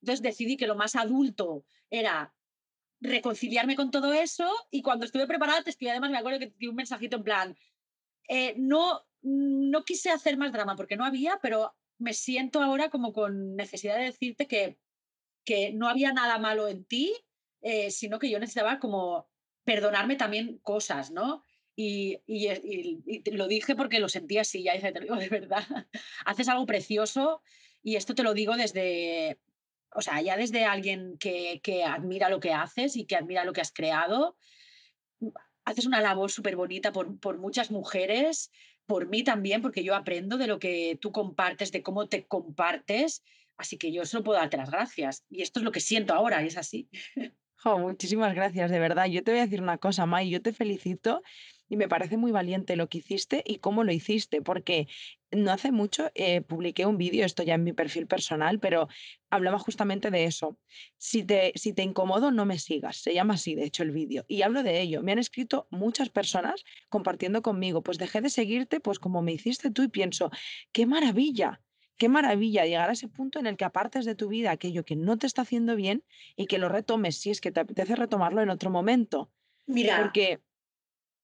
Entonces decidí que lo más adulto era reconciliarme con todo eso y cuando estuve preparada te escribí además me acuerdo que te un mensajito en plan eh, no no quise hacer más drama porque no había pero me siento ahora como con necesidad de decirte que que no había nada malo en ti eh, sino que yo necesitaba como perdonarme también cosas no y, y, y, lo dije porque lo sentía así ya te lo digo de verdad haces algo precioso y esto te lo digo desde o sea, ya desde alguien que, que admira lo que haces y que admira lo que has creado, haces una labor súper bonita por, por muchas mujeres, por mí también, porque yo aprendo de lo que tú compartes, de cómo te compartes. Así que yo solo puedo darte las gracias. Y esto es lo que siento ahora, y es así. Oh, muchísimas gracias, de verdad. Yo te voy a decir una cosa, May, yo te felicito y me parece muy valiente lo que hiciste y cómo lo hiciste, porque no hace mucho eh, publiqué un vídeo, esto ya en mi perfil personal, pero hablaba justamente de eso. Si te, si te incomodo, no me sigas. Se llama así, de hecho, el vídeo. Y hablo de ello. Me han escrito muchas personas compartiendo conmigo, pues dejé de seguirte, pues como me hiciste tú y pienso, qué maravilla. Qué maravilla llegar a ese punto en el que apartes de tu vida aquello que no te está haciendo bien y que lo retomes si es que te apetece retomarlo en otro momento. Mira, porque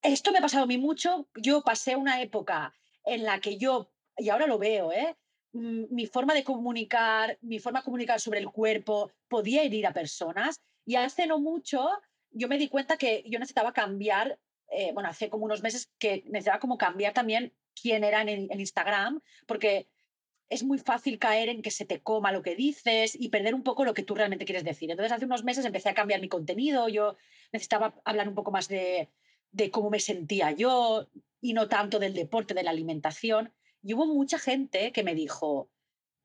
esto me ha pasado a mí mucho. Yo pasé una época en la que yo, y ahora lo veo, ¿eh? Mm, mi forma de comunicar, mi forma de comunicar sobre el cuerpo podía herir a personas. Y hace no mucho yo me di cuenta que yo necesitaba cambiar, eh, bueno, hace como unos meses que necesitaba como cambiar también quién era en, en Instagram, porque es muy fácil caer en que se te coma lo que dices y perder un poco lo que tú realmente quieres decir. Entonces, hace unos meses empecé a cambiar mi contenido, yo necesitaba hablar un poco más de, de cómo me sentía yo y no tanto del deporte, de la alimentación. Y hubo mucha gente que me dijo,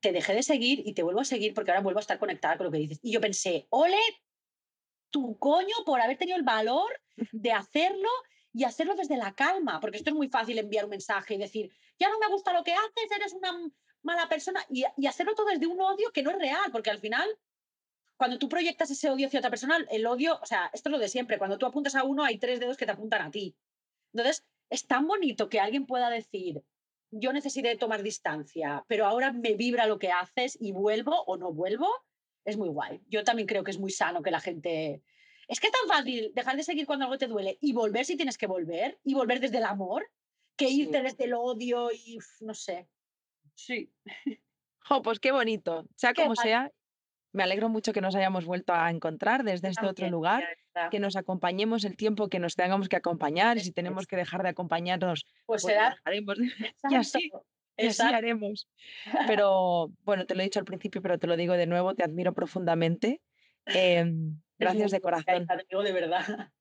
te dejé de seguir y te vuelvo a seguir porque ahora vuelvo a estar conectada con lo que dices. Y yo pensé, ole, tu coño por haber tenido el valor de hacerlo y hacerlo desde la calma, porque esto es muy fácil enviar un mensaje y decir, ya no me gusta lo que haces, eres una mala persona, y, y hacerlo todo desde un odio que no es real, porque al final cuando tú proyectas ese odio hacia otra persona, el odio, o sea, esto es lo de siempre, cuando tú apuntas a uno hay tres dedos que te apuntan a ti. Entonces, es tan bonito que alguien pueda decir, yo necesité tomar distancia, pero ahora me vibra lo que haces y vuelvo o no vuelvo, es muy guay. Yo también creo que es muy sano que la gente... Es que es tan fácil dejar de seguir cuando algo te duele y volver si tienes que volver y volver desde el amor que irte desde el odio y no sé. Sí. Oh, pues qué bonito. Sea como sea, me alegro mucho que nos hayamos vuelto a encontrar desde este otro lugar, que nos acompañemos el tiempo que nos tengamos que acompañar y si tenemos que dejar de acompañarnos, pues, pues será. Haremos. y así, y así haremos. Pero bueno, te lo he dicho al principio, pero te lo digo de nuevo, te admiro profundamente. Em, gracias de corazón. de verdad.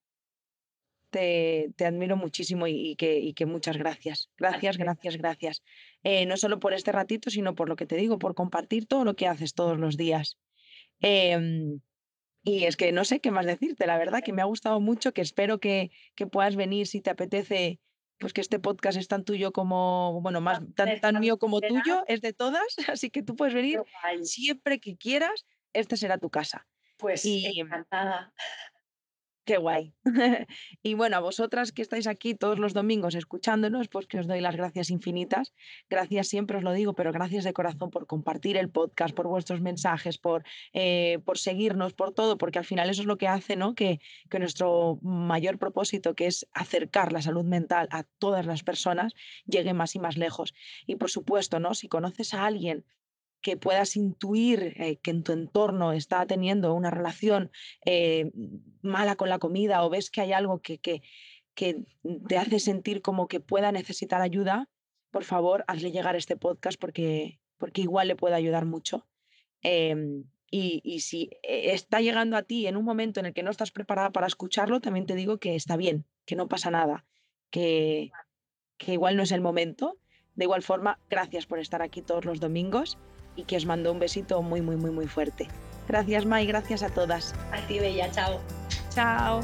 Te, te, admiro muchísimo y, que, y, que, muchas gracias. Gracias, gracias, gracias. Eh, no solo por este ratito, sino por lo que te digo, por compartir todo lo que haces todos los días. Em, y es que no sé qué más decirte, la verdad que me ha gustado mucho, que espero que, que puedas venir si te apetece, pues que este podcast es tan tuyo como, bueno, más tan, tan mío como tuyo, es de todas, así que tú puedes venir siempre que quieras, esta será tu casa. Pues Y encantada. Qué guay. Y bueno, a vosotras que estáis aquí todos los domingos escuchándonos, pues que os doy las gracias infinitas. Gracias, siempre os lo digo, pero gracias de corazón por compartir el podcast, por vuestros mensajes, por, eh, por seguirnos, por todo, porque al final eso es lo que hace ¿no? que, que nuestro mayor propósito, que es acercar la salud mental a todas las personas, llegue más y más lejos. Y por supuesto, ¿no? si conoces a alguien que puedas intuir eh, que en tu entorno está teniendo una relación eh, mala con la comida o ves que hay algo que, que, te hace sentir como que pueda necesitar ayuda, por favor, hazle llegar este podcast porque, porque igual le puede ayudar mucho. Em, y, y, si eh, está llegando a ti en un momento en el que no estás preparada para escucharlo, también te digo que está bien, que no pasa nada, que, que igual no es el momento. De igual forma, gracias por estar aquí todos los domingos y que os mando un besito muy, muy, muy, muy fuerte. Gracias, Mai, gracias a todas. A ti, Bella, chao. Chao.